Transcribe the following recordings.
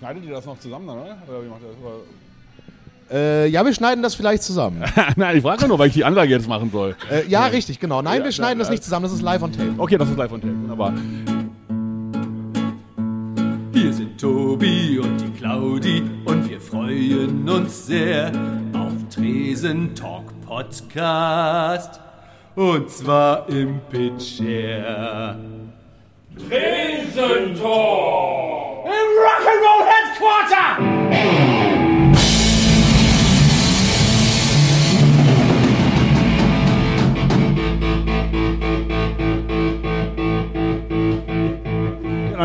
Schneidet ihr das noch zusammen dann, oder? Oder wie macht ihr das? Oder- Äh, ja, wir schneiden das vielleicht zusammen. Nein, ich frage nur, weil ich die Ansage jetzt machen soll. äh, ja, richtig, genau. Nein, Ja, wir schneiden ja, das nicht zusammen, das ist live on tape. Okay, das ist live on tape. Wunderbar. Hier sind Tobi und die Claudi und wir freuen uns sehr auf Tresen Talk Podcast. Und zwar im Pitcher. Tresen Talk! Rock'n'Roll Headquarter!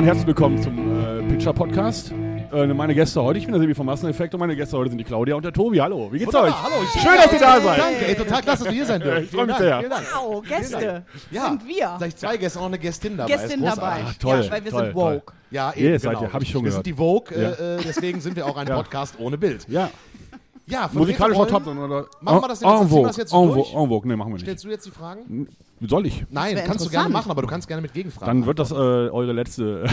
Herzlich willkommen zum äh, Pitcher Podcast. Äh, meine Gäste heute, ich bin der Sebi vom Masseneffekt und meine Gäste heute sind die Claudia und der Tobi. Hallo, wie geht's Wunderbar, euch? hallo. Schön, dass ihr da seid. Danke, ey, total klasse, dass wir hier sein dürfen. ich freu mich Vielen Dank, sehr. Vielen Dank. Wow, Gäste Ja, sind wir. Gleich zwei Gäste, auch eine Gästin dabei. Gästin dabei. großartig. toll, ja, weil wir toll, sind toll. woke. Ja, eben, Yes, seid genau. ihr, hab ich schon wir gehört. sind die Vogue, Ja. äh, äh, deswegen sind wir auch ein. Podcast ohne Bild. Ja, Ja, von musikalischer Top. Oder? Machen wir das jetzt, En ziehen wir vogue, das jetzt so en vogue, durch? en vogue. Nee, machen wir nicht. Stellst du jetzt die Fragen? Soll ich? Nein, kannst du gerne machen, aber du kannst gerne mit Gegenfragen. Dann wird das äh, eure letzte,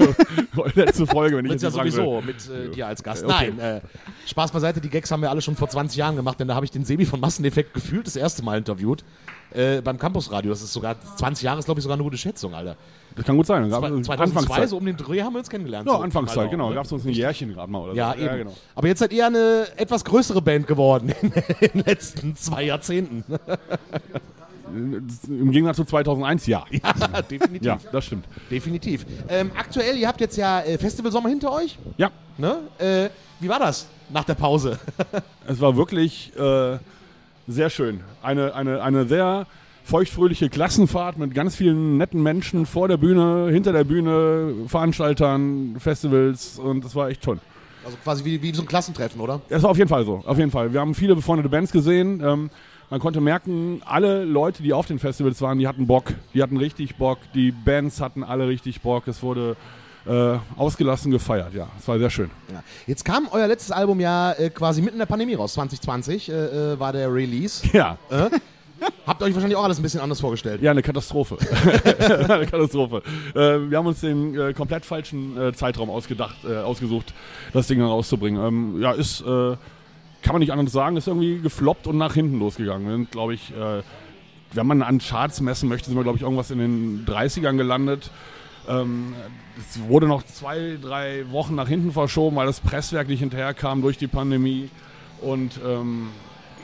eure letzte Folge, wenn ich jetzt ja sagen will. sowieso mit äh, dir als Gast. Okay. Nein, äh, Spaß beiseite, die Gags haben wir alle schon vor 20 Jahren gemacht, denn da habe ich den Sebi von Masseneffekt gefühlt das erste Mal interviewt. Äh, beim Campusradio. Das ist sogar 20 Jahre, ist glaube ich sogar eine gute Schätzung, Alter. Das kann gut sein. Dann gab es 2002, Anfangszeit. so um den Dreh haben wir uns kennengelernt. Ja, so. Anfangszeit, genau. ne? Gab es uns ein Jährchen gerade mal oder Ja, so. eben. Ja, genau. Aber jetzt seid ihr eine etwas größere Band geworden in, in den letzten zwei Jahrzehnten. Im Gegensatz zu 2001, ja. Ja, definitiv. Ja, das stimmt. Definitiv. Ähm, aktuell, ihr habt jetzt ja äh, Festivalsommer hinter euch. Ja, Ne? Äh, wie war das nach der Pause? es war wirklich äh, sehr schön. Eine, eine, eine sehr feuchtfröhliche Klassenfahrt mit ganz vielen netten Menschen vor der Bühne, hinter der Bühne, Veranstaltern, Festivals und das war echt toll. Also quasi wie, wie so ein Klassentreffen, oder? Das war auf jeden Fall so, auf jeden Fall. Wir haben viele befreundete Bands gesehen. Ähm, man konnte merken, alle Leute, die auf den Festivals waren, die hatten Bock. Die hatten richtig Bock. Die Bands hatten alle richtig Bock. Es wurde äh, ausgelassen gefeiert. Ja, es war sehr schön. Ja. Jetzt kam euer letztes Album ja äh, quasi mitten in der Pandemie raus. 2020 äh, äh, war der Release. Ja, Habt euch wahrscheinlich auch alles ein bisschen anders vorgestellt. ja, eine Katastrophe. eine Katastrophe. Äh, wir haben uns den äh, komplett falschen äh, Zeitraum ausgedacht, äh, ausgesucht, das Ding rauszubringen. Ähm, ja, ist, äh, kann man nicht anders sagen, ist irgendwie gefloppt und nach hinten losgegangen. Wir sind, glaube ich, äh, wenn man an Charts messen möchte, sind wir, glaube ich, irgendwas in den 30ern gelandet. Ähm, es wurde noch zwei, drei Wochen nach hinten verschoben, weil das Presswerk nicht hinterherkam durch die Pandemie. Und ähm,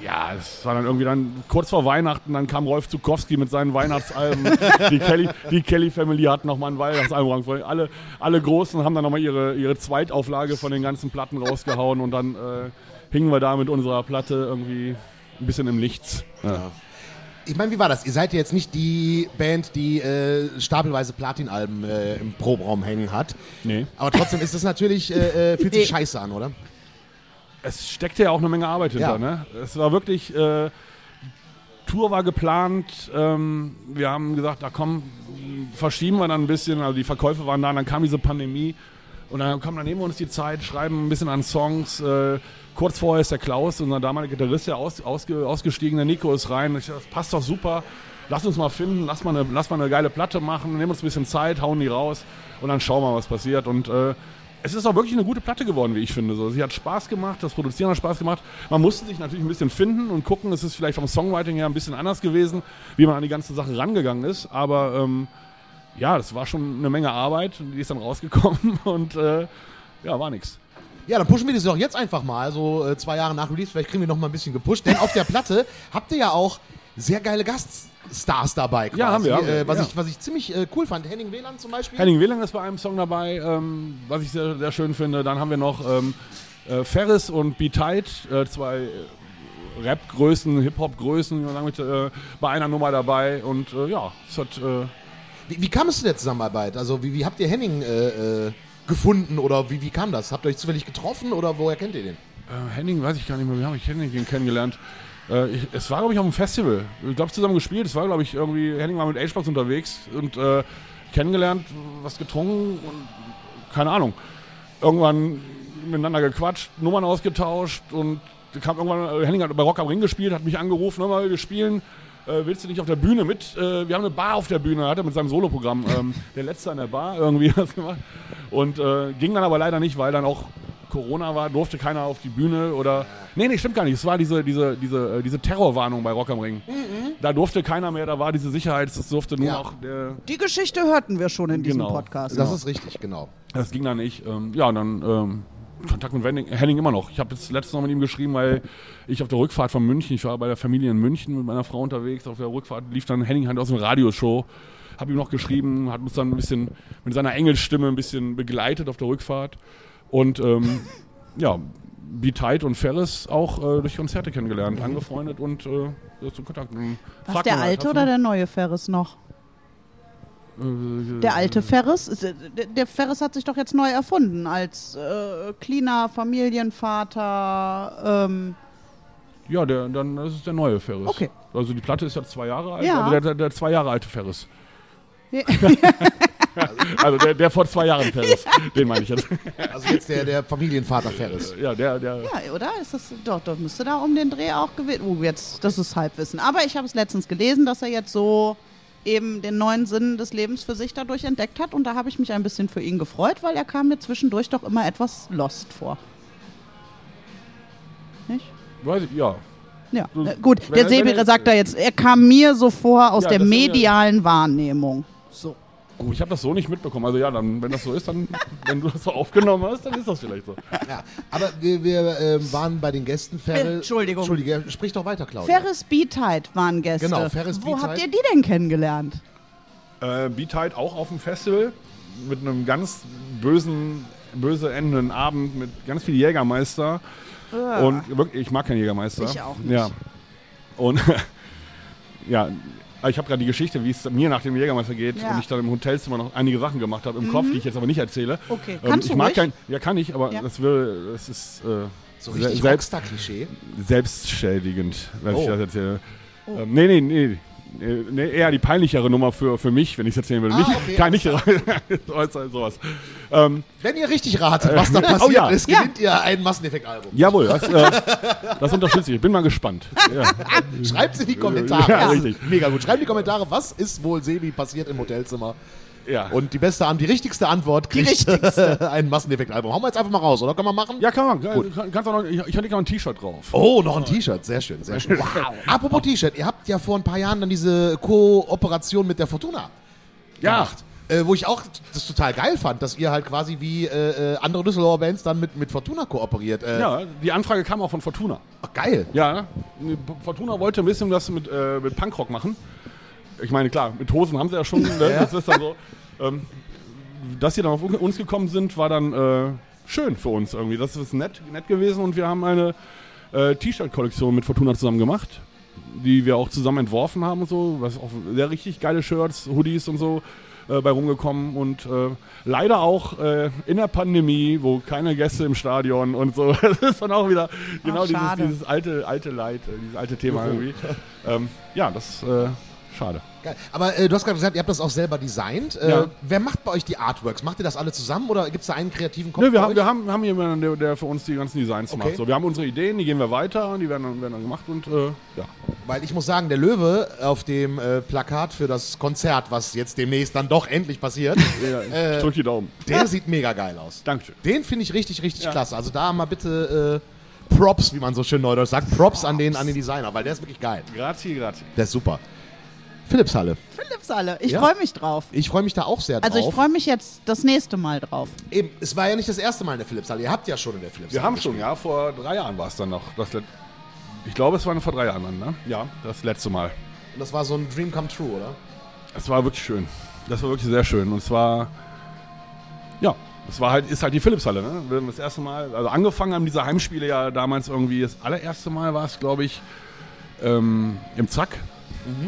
ja, es war dann irgendwie dann kurz vor Weihnachten, dann kam Rolf Zukowski mit seinen Weihnachtsalben. die Kelly, die Kelly Family hat nochmal ein Weihnachtsalbum. Alle, alle Großen haben dann nochmal ihre, ihre Zweitauflage von den ganzen Platten rausgehauen und dann äh, hingen wir da mit unserer Platte irgendwie ein bisschen im Nichts. Ja. Ich meine, wie war das? Ihr seid ja jetzt nicht die Band, die äh, stapelweise Platinalben äh, im Proberaum hängen hat. Nee. Aber trotzdem ist das natürlich, äh, äh, fühlt sich Nee. scheiße an, oder? Es steckte ja auch eine Menge Arbeit hinter. Ja. Ne? Es war wirklich, äh, Tour war geplant. Ähm, wir haben gesagt, da komm, verschieben wir dann ein bisschen. Also die Verkäufe waren da, und dann kam diese Pandemie. Und dann kam dann neben uns die Zeit, schreiben ein bisschen an Songs. Äh, kurz vorher ist der Klaus, unser damaliger Gitarrist, der aus, ausge, ausgestiegen, der Nico ist rein. Ich das passt doch super. Lass uns mal finden, lass mal, eine, lass mal eine geile Platte machen, nehmen uns ein bisschen Zeit, hauen die raus und dann schauen wir, was passiert. Und äh, es ist auch wirklich eine gute Platte geworden, wie ich finde. So, sie hat Spaß gemacht, das Produzieren hat Spaß gemacht. Man musste sich natürlich ein bisschen finden und gucken. Es ist vielleicht vom Songwriting her ein bisschen anders gewesen, wie man an die ganze Sache rangegangen ist. Aber ähm, ja, das war schon eine Menge Arbeit. Die ist dann rausgekommen und äh, ja, war nix. Ja, dann pushen wir das doch jetzt einfach mal, so äh, zwei Jahre nach Release. Vielleicht kriegen wir noch mal ein bisschen gepusht. Denn auf der Platte habt ihr ja auch sehr geile Gaststars dabei. Quasi, Ja, haben wir, haben wir, äh, was, ja. ich, was ich ziemlich äh, cool fand. Henning Wieland zum Beispiel. Henning Wieland ist bei einem Song dabei, ähm, was ich sehr, sehr schön finde. Dann haben wir noch ähm, äh, Ferris und Be Tight, äh, zwei Rap-Größen, Hip-Hop-Größen, äh, bei einer Nummer dabei. Und äh, ja, es hat. Wie, wie kam es zu der Zusammenarbeit? Also wie, wie habt ihr Henning gefunden oder wie, wie kam das? Habt ihr euch zufällig getroffen oder woher kennt ihr den? Henning, weiß ich gar nicht mehr, wie habe ich Henning kennengelernt? Äh, ich, es war, glaube ich, auf einem Festival. Ich glaube, zusammen gespielt. Es war, glaube ich, irgendwie, Henning war mit H-Box unterwegs und äh, kennengelernt, was getrunken und keine Ahnung. Irgendwann miteinander gequatscht, Nummern ausgetauscht und kam irgendwann, äh, Henning hat bei Rock am Ring gespielt, hat mich angerufen, hör mal, wir spielen. Äh, willst du nicht auf der Bühne mit? Äh, wir haben eine Bar auf der Bühne, hat er mit seinem Soloprogramm. Ähm, der letzte an der Bar irgendwie was gemacht. Und äh, ging dann aber leider nicht, weil dann auch Corona war, durfte keiner auf die Bühne oder. Nee, nee, stimmt gar nicht. Es war diese, diese, diese, äh, diese Terrorwarnung bei Rock am Ring. Da durfte keiner mehr, da war diese Sicherheit, es durfte nur Ja. noch der. Die Geschichte hörten wir schon in diesem Genau. Podcast. Das ist richtig, genau. Das ging dann nicht. Ähm, ja, und dann ähm, Kontakt mit Henning, Henning immer noch. Ich habe jetzt letztens noch mit ihm geschrieben, weil ich auf der Rückfahrt von München, ich war bei der Familie in München mit meiner Frau unterwegs. Auf der Rückfahrt lief dann Henning halt aus dem Radioshow. Habe ihm noch geschrieben, hat uns dann ein bisschen mit seiner Engelstimme ein bisschen begleitet auf der Rückfahrt. Und ähm, ja, Be Tight und Ferris auch äh, durch Konzerte kennengelernt, angefreundet und äh, ja, zu Kontakt. Was fragt der halt, alte oder der neue Ferris noch? Äh, Der alte Ferris? Äh, Der Ferris hat sich doch jetzt neu erfunden als äh, cleaner Familienvater. Ähm, Ja, der, dann das ist der neue Ferris. Okay. Also die Platte ist ja zwei Jahre alt, Ja. also der, der, der zwei Jahre alte Ferris. Ja. also der, der vor zwei Jahren Ferris, den meine ich jetzt. Also jetzt der, der Familienvater Ferris. Ja, der, der. ja, oder? Ist das, doch, doch, müsste da um den Dreh auch gewesen. Oh, jetzt, das ist Halbwissen. Aber ich habe es letztens gelesen, dass er jetzt so eben den neuen Sinn des Lebens für sich dadurch entdeckt hat. Und da habe ich mich ein bisschen für ihn gefreut, weil er kam mir zwischendurch doch immer etwas lost vor. Nicht? Weiß ich, ja. Ja, So, äh, gut, der er- er- sagt da jetzt, er kam mir so vor aus Ja, der ist ja- medialen Wahrnehmung. So. Ich habe das so nicht mitbekommen. Also ja, dann, wenn das so ist, dann, wenn du das so aufgenommen hast, dann ist das vielleicht so. Ja, aber wir, wir ähm, waren bei den Gästen Ferris. Entschuldigung. Entschuldige, sprich doch weiter, Claudia. Ferris Beatheit waren Gäste. Genau, Ferris Wo habt ihr die denn kennengelernt? Äh, Be Tight auch auf dem Festival mit einem ganz bösen, böse endenden Abend mit ganz viel Jägermeister. Und wirklich, ich mag keinen Jägermeister. Ich auch nicht. Ja. Und ja, ich habe gerade die Geschichte, wie es mir nach dem Jägermeister geht Ja. Mhm. und ich dann im Hotelzimmer noch einige Sachen gemacht habe im Kopf, die ich jetzt aber nicht erzähle. Okay, Ähm, kannst ich du mag ruhig? kein, ja kann ich, aber Ja. das will, das ist äh, so richtig selbst, Rockstar-Klischee. selbstschädigend, wenn Oh. ich das erzähle. Ähm, nee, nee, nee. Äh, Nee, eher die peinlichere Nummer für, für mich, wenn ich es erzählen will. Ah, nicht, okay, kann nicht äußern, sowas. Ähm, Wenn ihr richtig ratet, was da passiert Oh ja. ist, gewinnt ihr ein Masseneffekt-Album. jawohl, das, äh, das unterstütze ich. Ich bin mal gespannt. Ja. Schreibt in die Kommentare. Ja, richtig. Mega gut. Schreibt in die Kommentare, was ist wohl Sebi passiert im Hotelzimmer? Ja. Und die beste, An- die richtigste Antwort kriegt ein Masseneffekt-Album. Hauen wir jetzt einfach mal raus, oder? Können wir machen? ja, kann man. Kann, kannst auch noch, ich, ich hatte noch ein T-Shirt drauf. Oh, noch ein T-Shirt. Sehr schön, sehr schön. Wow. Apropos T-Shirt, ihr habt ja vor ein paar Jahren dann diese Kooperation mit der Fortuna Ja. gemacht. Äh, wo ich auch das total geil fand, dass ihr halt quasi wie äh, äh, andere Düsseldorfer Bands dann mit, mit Fortuna kooperiert. Äh, Ja, die Anfrage kam auch von Fortuna. ach, geil. Ja, Fortuna wollte ein bisschen was mit, äh, mit Punkrock machen. Ich meine, klar, mit Hosen haben sie ja schon, ne? das ist dann so. Ähm, dass sie dann auf uns gekommen sind, war dann äh, schön für uns irgendwie. Das ist nett, nett gewesen und wir haben eine äh, T-Shirt-Kollektion mit Fortuna zusammen gemacht, die wir auch zusammen entworfen haben und so. Was auch sehr richtig geile Shirts, Hoodies und so äh, bei rumgekommen und äh, leider auch äh, in der Pandemie, wo keine Gäste im Stadion und so. Das ist dann auch wieder genau dieses, schade. dieses alte, alte Leid, äh, dieses alte Thema irgendwie. Ähm, ja, das schade. Geil. Aber äh, du hast gerade gesagt, ihr habt das auch selber designt. Äh, Ja. Wer macht bei euch die Artworks? Macht ihr das alle zusammen oder gibt es da einen kreativen Kopf Nö, wir, haben, euch? wir, haben, haben jemanden, der, der für uns die ganzen Designs Okay. macht. So, wir haben unsere Ideen, die gehen wir weiter, die werden dann, werden dann gemacht und äh, ja. Weil ich muss sagen, der Löwe auf dem äh, Plakat für das Konzert, was jetzt demnächst dann doch endlich passiert, ich drück die Daumen. der sieht mega geil aus. Dankeschön. Den finde ich richtig, richtig Ja. klasse. Also da mal bitte äh, Props, wie man so schön neudeutsch sagt, Props an den, an den Designer, weil der ist wirklich geil. Grazie, grazie. Der ist super. Philipshalle. Philipshalle, ich Ja. freue mich drauf. Ich freue mich da auch sehr drauf. Also ich freue mich jetzt das nächste Mal drauf. Eben, es war ja nicht das erste Mal in der Philipshalle. Ihr habt ja schon in der Philipshalle. Wir haben schon, ja, vor drei Jahren war es dann noch. Das ich glaube, es war vor drei Jahren dann, ne? Ja, das letzte Mal. Und das war so ein Dream come true, oder? Es war wirklich schön. Das war wirklich sehr schön. Und es war, ja, es war halt, ist halt die Philipshalle, ne? Wir haben Das erste Mal, also angefangen haben diese Heimspiele ja damals irgendwie, das allererste Mal war es, glaube ich, ähm, im Zack.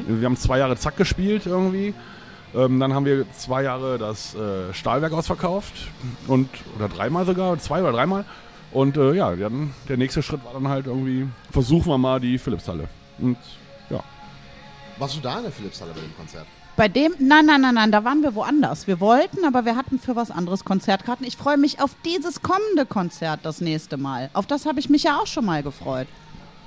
Wir haben zwei Jahre Zack gespielt irgendwie. Ähm, dann haben wir zwei Jahre das äh, Stahlwerk ausverkauft und oder dreimal sogar, zwei oder dreimal. Und äh, ja, dann, der nächste Schritt war dann halt irgendwie, versuchen wir mal die Philipshalle. Und ja. Warst du da in der Philipshalle bei dem Konzert? Bei dem, nein, nein, nein, nein, da waren wir woanders. Wir wollten, aber wir hatten für was anderes Konzertkarten. Ich freue mich auf dieses kommende Konzert das nächste Mal. Auf das habe ich mich ja auch schon mal gefreut.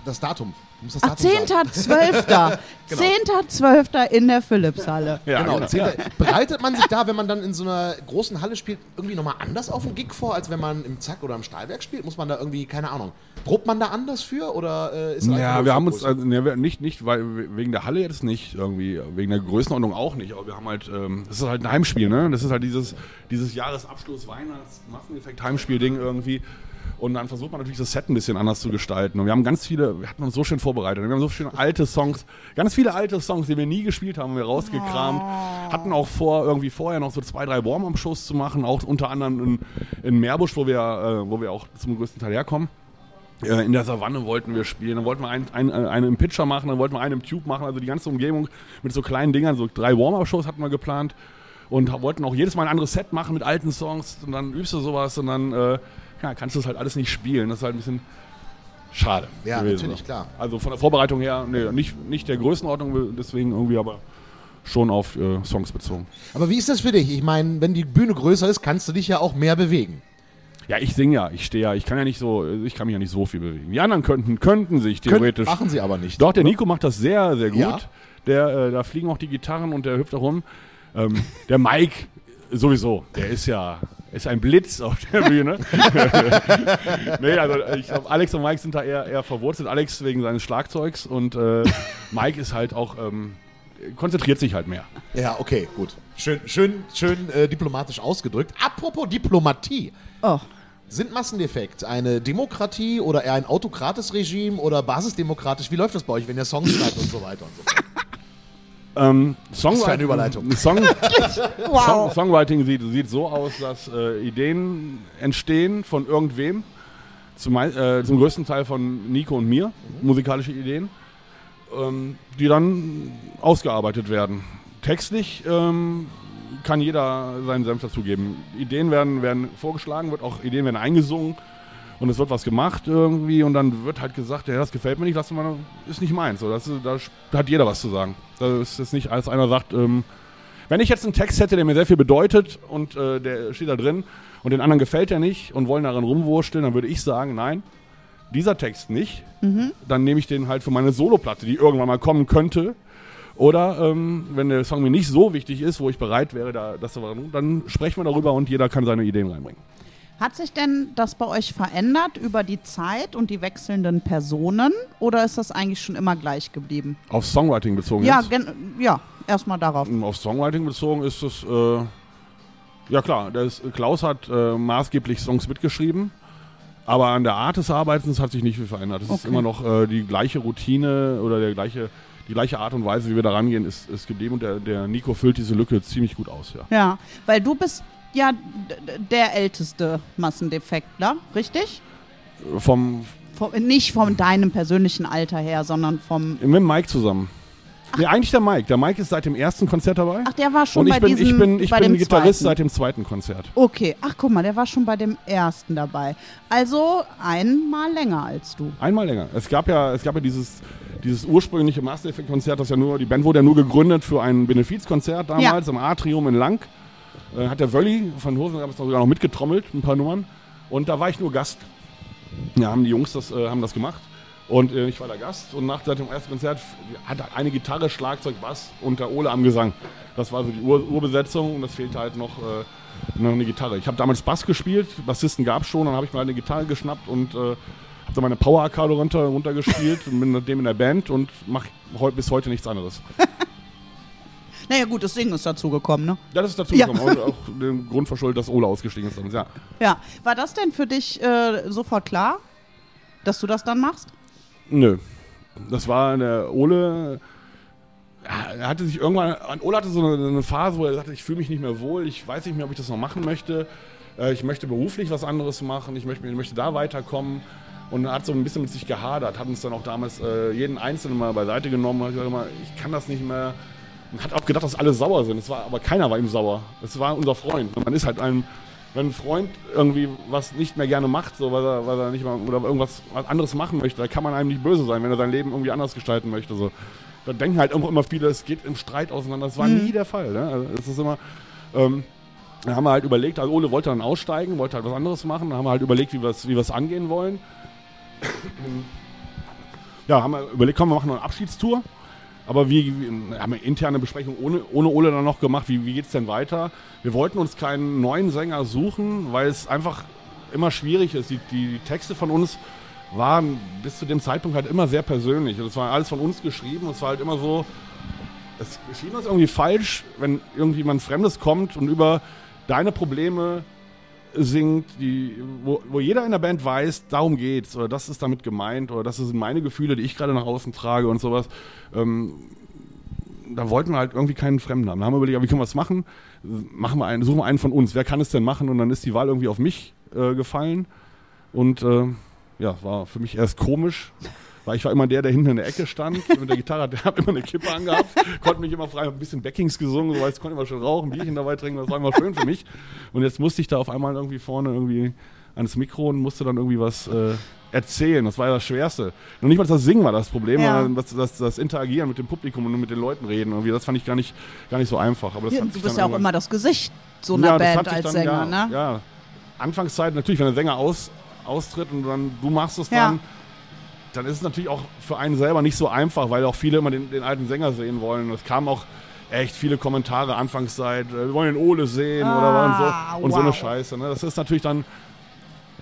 das Datum. Ach, Datum sagen. 10.12. Genau. 10.12. in der Philipshalle. Ja, genau, genau. Bereitet man sich da, wenn man dann in so einer großen Halle spielt, irgendwie nochmal anders auf den Gig vor, als wenn man im Zack oder im Stahlwerk spielt? Muss man da irgendwie, keine Ahnung, probt man da anders für oder äh, ist Ja, wir haben uns, also, ne, nicht, nicht, weil wegen der Halle jetzt nicht, irgendwie, wegen der Größenordnung auch nicht, aber wir haben halt, ähm, das ist halt ein Heimspiel, ne? Das ist halt dieses, dieses Jahresabschluss Weihnachts Masseneffekt Heimspiel-Ding irgendwie. Und dann versucht man natürlich das Set ein bisschen anders zu gestalten. Und wir haben ganz viele, wir hatten uns so schön vorbereitet. Wir haben so schöne alte Songs, ganz viele alte Songs, die wir nie gespielt haben, haben wir rausgekramt. Hatten auch vor, irgendwie vorher noch so zwei, drei Warm-Up-Shows zu machen, auch unter anderem in, in Meerbusch, wo wir, äh, wo wir auch zum größten Teil herkommen. Äh, in der Savanne wollten wir spielen, dann wollten wir einen, einen, äh, einen im Pitcher machen, dann wollten wir einen im Tube machen, also die ganze Umgebung mit so kleinen Dingern, so drei Warm-Up-Shows hatten wir geplant. Und wollten auch jedes Mal ein anderes Set machen mit alten Songs. Und dann übst du sowas. Und dann äh, ja, kannst du es halt alles nicht spielen. Das ist halt ein bisschen schade. Ja, gewesen. natürlich, klar. Also von der Vorbereitung her, nee, nicht, nicht der Größenordnung, deswegen irgendwie, aber schon auf äh, Songs bezogen. Aber wie ist das für dich? Ich meine, wenn die Bühne größer ist, kannst du dich ja auch mehr bewegen. Ja, ich singe ja, ich stehe ja, ich kann ja nicht so, ich kann mich ja nicht so viel bewegen. Die anderen könnten, könnten sich theoretisch. Könnt, machen sie aber nicht. Doch, der Nico macht das sehr, sehr gut. Ja. Der, äh, da fliegen auch die Gitarren und der hüpft da rum. Ähm, der Mike sowieso, der ist ja ist ein Blitz auf der Bühne. nee, also ich glaube, Alex und Mike sind da eher, eher verwurzelt. Alex wegen seines Schlagzeugs und äh, Mike ist halt auch, ähm, konzentriert sich halt mehr. Ja, okay, gut. Schön, schön, schön äh, diplomatisch ausgedrückt. Apropos Diplomatie. Oh. Sind Massendefekt eine Demokratie oder eher ein autokrates Regime oder basisdemokratisch? Wie läuft das bei euch, wenn ihr Songs schreibt und so weiter und so fort? Ähm, Songwriting, für eine Überleitung. Song, Wow. Song, Songwriting sieht, sieht so aus, dass äh, Ideen entstehen von irgendwem, zum, äh, zum größten Teil von Nico und mir, musikalische Ideen, ähm, die dann ausgearbeitet werden. Textlich ähm, kann jeder seinen Senf dazugeben. Ideen werden, werden vorgeschlagen, wird auch Ideen werden eingesungen und es wird was gemacht irgendwie und dann wird halt gesagt, ja, das gefällt mir nicht, lass mal, ist nicht meins. So, das, da hat jeder was zu sagen. Da ist es nicht, als einer sagt, ähm, wenn ich jetzt einen Text hätte, der mir sehr viel bedeutet und äh, der steht da drin und den anderen gefällt er nicht und wollen daran rumwursteln, dann würde ich sagen, nein, dieser Text nicht. Dann nehme ich den halt für meine Soloplatte, die irgendwann mal kommen könnte. Oder ähm, wenn der Song mir nicht so wichtig ist, wo ich bereit wäre, da, das zu machen, dann sprechen wir darüber und jeder kann seine Ideen reinbringen. Hat sich denn das bei euch verändert über die Zeit und die wechselnden Personen oder ist das eigentlich schon immer gleich geblieben? Auf Songwriting bezogen Ja, jetzt? ja, erstmal darauf. Auf Songwriting bezogen ist es, äh, ja klar, ist, Klaus hat äh, maßgeblich Songs mitgeschrieben, aber an der Art des Arbeitens hat sich nicht viel verändert. Es ist Okay. immer noch äh, die gleiche Routine oder der gleiche, die gleiche Art und Weise, wie wir da rangehen, ist, ist geblieben und der, der Nico füllt diese Lücke ziemlich gut aus, ja. Ja, weil du bist ja der älteste Massendefektler, richtig? Vom, Vom, nicht von deinem persönlichen Alter her, sondern vom. mit Mike zusammen. Nee, eigentlich der Mike. Der Mike ist seit dem ersten Konzert dabei. Ach, der war schon und bei bin, diesem. ich bin, ich bei bin dem Gitarrist zweiten. seit dem zweiten Konzert. Okay, ach guck mal, der war schon bei dem ersten dabei. Also einmal länger als du. Einmal länger. Es gab ja, es gab ja dieses, dieses ursprüngliche Master Effect Konzert, das ja nur, die Band wurde ja nur gegründet für ein Benefizkonzert damals im Atrium in Lang. Äh, hat der Wölli von Hosen es sogar noch mitgetrommelt, ein paar Nummern. Und da war ich nur Gast. Ja, haben die Jungs das, äh, haben das gemacht. Und äh, ich war der Gast und nach dem ersten Konzert hat eine Gitarre, Schlagzeug, Bass und der Ole am Gesang. Das war so die Ur Urbesetzung und es fehlte halt noch, äh, noch eine Gitarre. Ich habe damals Bass gespielt, Bassisten gab es schon, dann habe ich mal eine Gitarre geschnappt und äh, habe dann meine Power Arcade runter, runtergespielt und bin mit dem in der Band und mache bis heute nichts anderes. Naja, gut, das Singen ist dazu gekommen, ne? Ja, das ist dazu Ja. gekommen. Und auch den Grund verschuldet, dass Ole ausgestiegen ist. Ja. Ja. War das denn für dich äh, sofort klar, dass du das dann machst? Nö. Das war der Ole. Er hatte sich irgendwann. Ole hatte so eine, eine Phase, wo er sagte, ich fühle mich nicht mehr wohl, ich weiß nicht mehr, ob ich das noch machen möchte. Äh, Ich möchte beruflich was anderes machen, ich möchte, ich möchte da weiterkommen. Und er hat so ein bisschen mit sich gehadert, hat uns dann auch damals äh, jeden Einzelnen mal beiseite genommen, hat gesagt, ich kann das nicht mehr. Und hat auch gedacht, dass alle sauer sind. Es war, aber keiner war ihm sauer. Es war unser Freund. Und man ist halt ein, wenn ein Freund irgendwie was nicht mehr gerne macht, so, weil, er, weil er nicht mal oder irgendwas was anderes machen möchte, da kann man einem nicht böse sein, wenn er sein Leben irgendwie anders gestalten möchte. So. Da denken halt immer, immer viele, es geht im Streit auseinander. Das war nie der Fall. Ne? Also es ist immer. Ähm, dann haben wir halt überlegt, also Ole wollte dann aussteigen, wollte halt was anderes machen. Dann haben wir halt überlegt, wie wir es wie wir's angehen wollen. ja, haben wir überlegt, komm, wir machen noch eine Abschiedstour. Aber wie, wie haben wir interne Besprechung ohne, ohne Ole dann noch gemacht, wie, wie geht es denn weiter? Wir wollten uns keinen neuen Sänger suchen, weil es einfach immer schwierig ist. Die, die Texte von uns waren bis zu dem Zeitpunkt halt immer sehr persönlich. Das war alles von uns geschrieben. Es war halt immer so, es schien uns irgendwie falsch, wenn irgendjemand Fremdes kommt und über deine Probleme singt, die, wo, wo jeder in der Band weiß, darum geht's oder das ist damit gemeint oder das sind meine Gefühle, die ich gerade nach außen trage und sowas. Ähm, da wollten wir halt irgendwie keinen Fremden haben. Da haben wir überlegt, wie können wir das machen? Machen wir einen, suchen wir einen von uns. Wer kann es denn machen? Und dann ist die Wahl irgendwie auf mich äh, gefallen. Und äh, ja, war für mich erst komisch, weil ich war immer der, der hinten in der Ecke stand mit der Gitarre, der hat immer eine Kippe angehabt, konnte mich immer frei, ein bisschen Backings gesungen, so weiß, konnte immer schon rauchen, Bierchen dabei trinken, das war immer schön für mich. Und jetzt musste ich da auf einmal irgendwie vorne irgendwie ans Mikro und musste dann irgendwie was äh, erzählen. Das war ja das Schwerste. Noch nicht mal das Singen war das Problem, Ja. sondern das, das, das Interagieren mit dem Publikum und mit den Leuten reden. Irgendwie, das fand ich gar nicht, gar nicht so einfach. Aber das Ja, du bist ja auch immer das Gesicht so einer ja, Band als dann, Sänger, ja, ne? Ja. Anfangszeit natürlich, wenn der Sänger aus, austritt und dann du machst es dann, dann ist es natürlich auch für einen selber nicht so einfach, weil auch viele immer den, den alten Sänger sehen wollen. Es kamen auch echt viele Kommentare Anfangszeit, äh, wir wollen den Ole sehen Ah, oder und so und so eine wow. Scheiße. Ne? Das ist natürlich dann,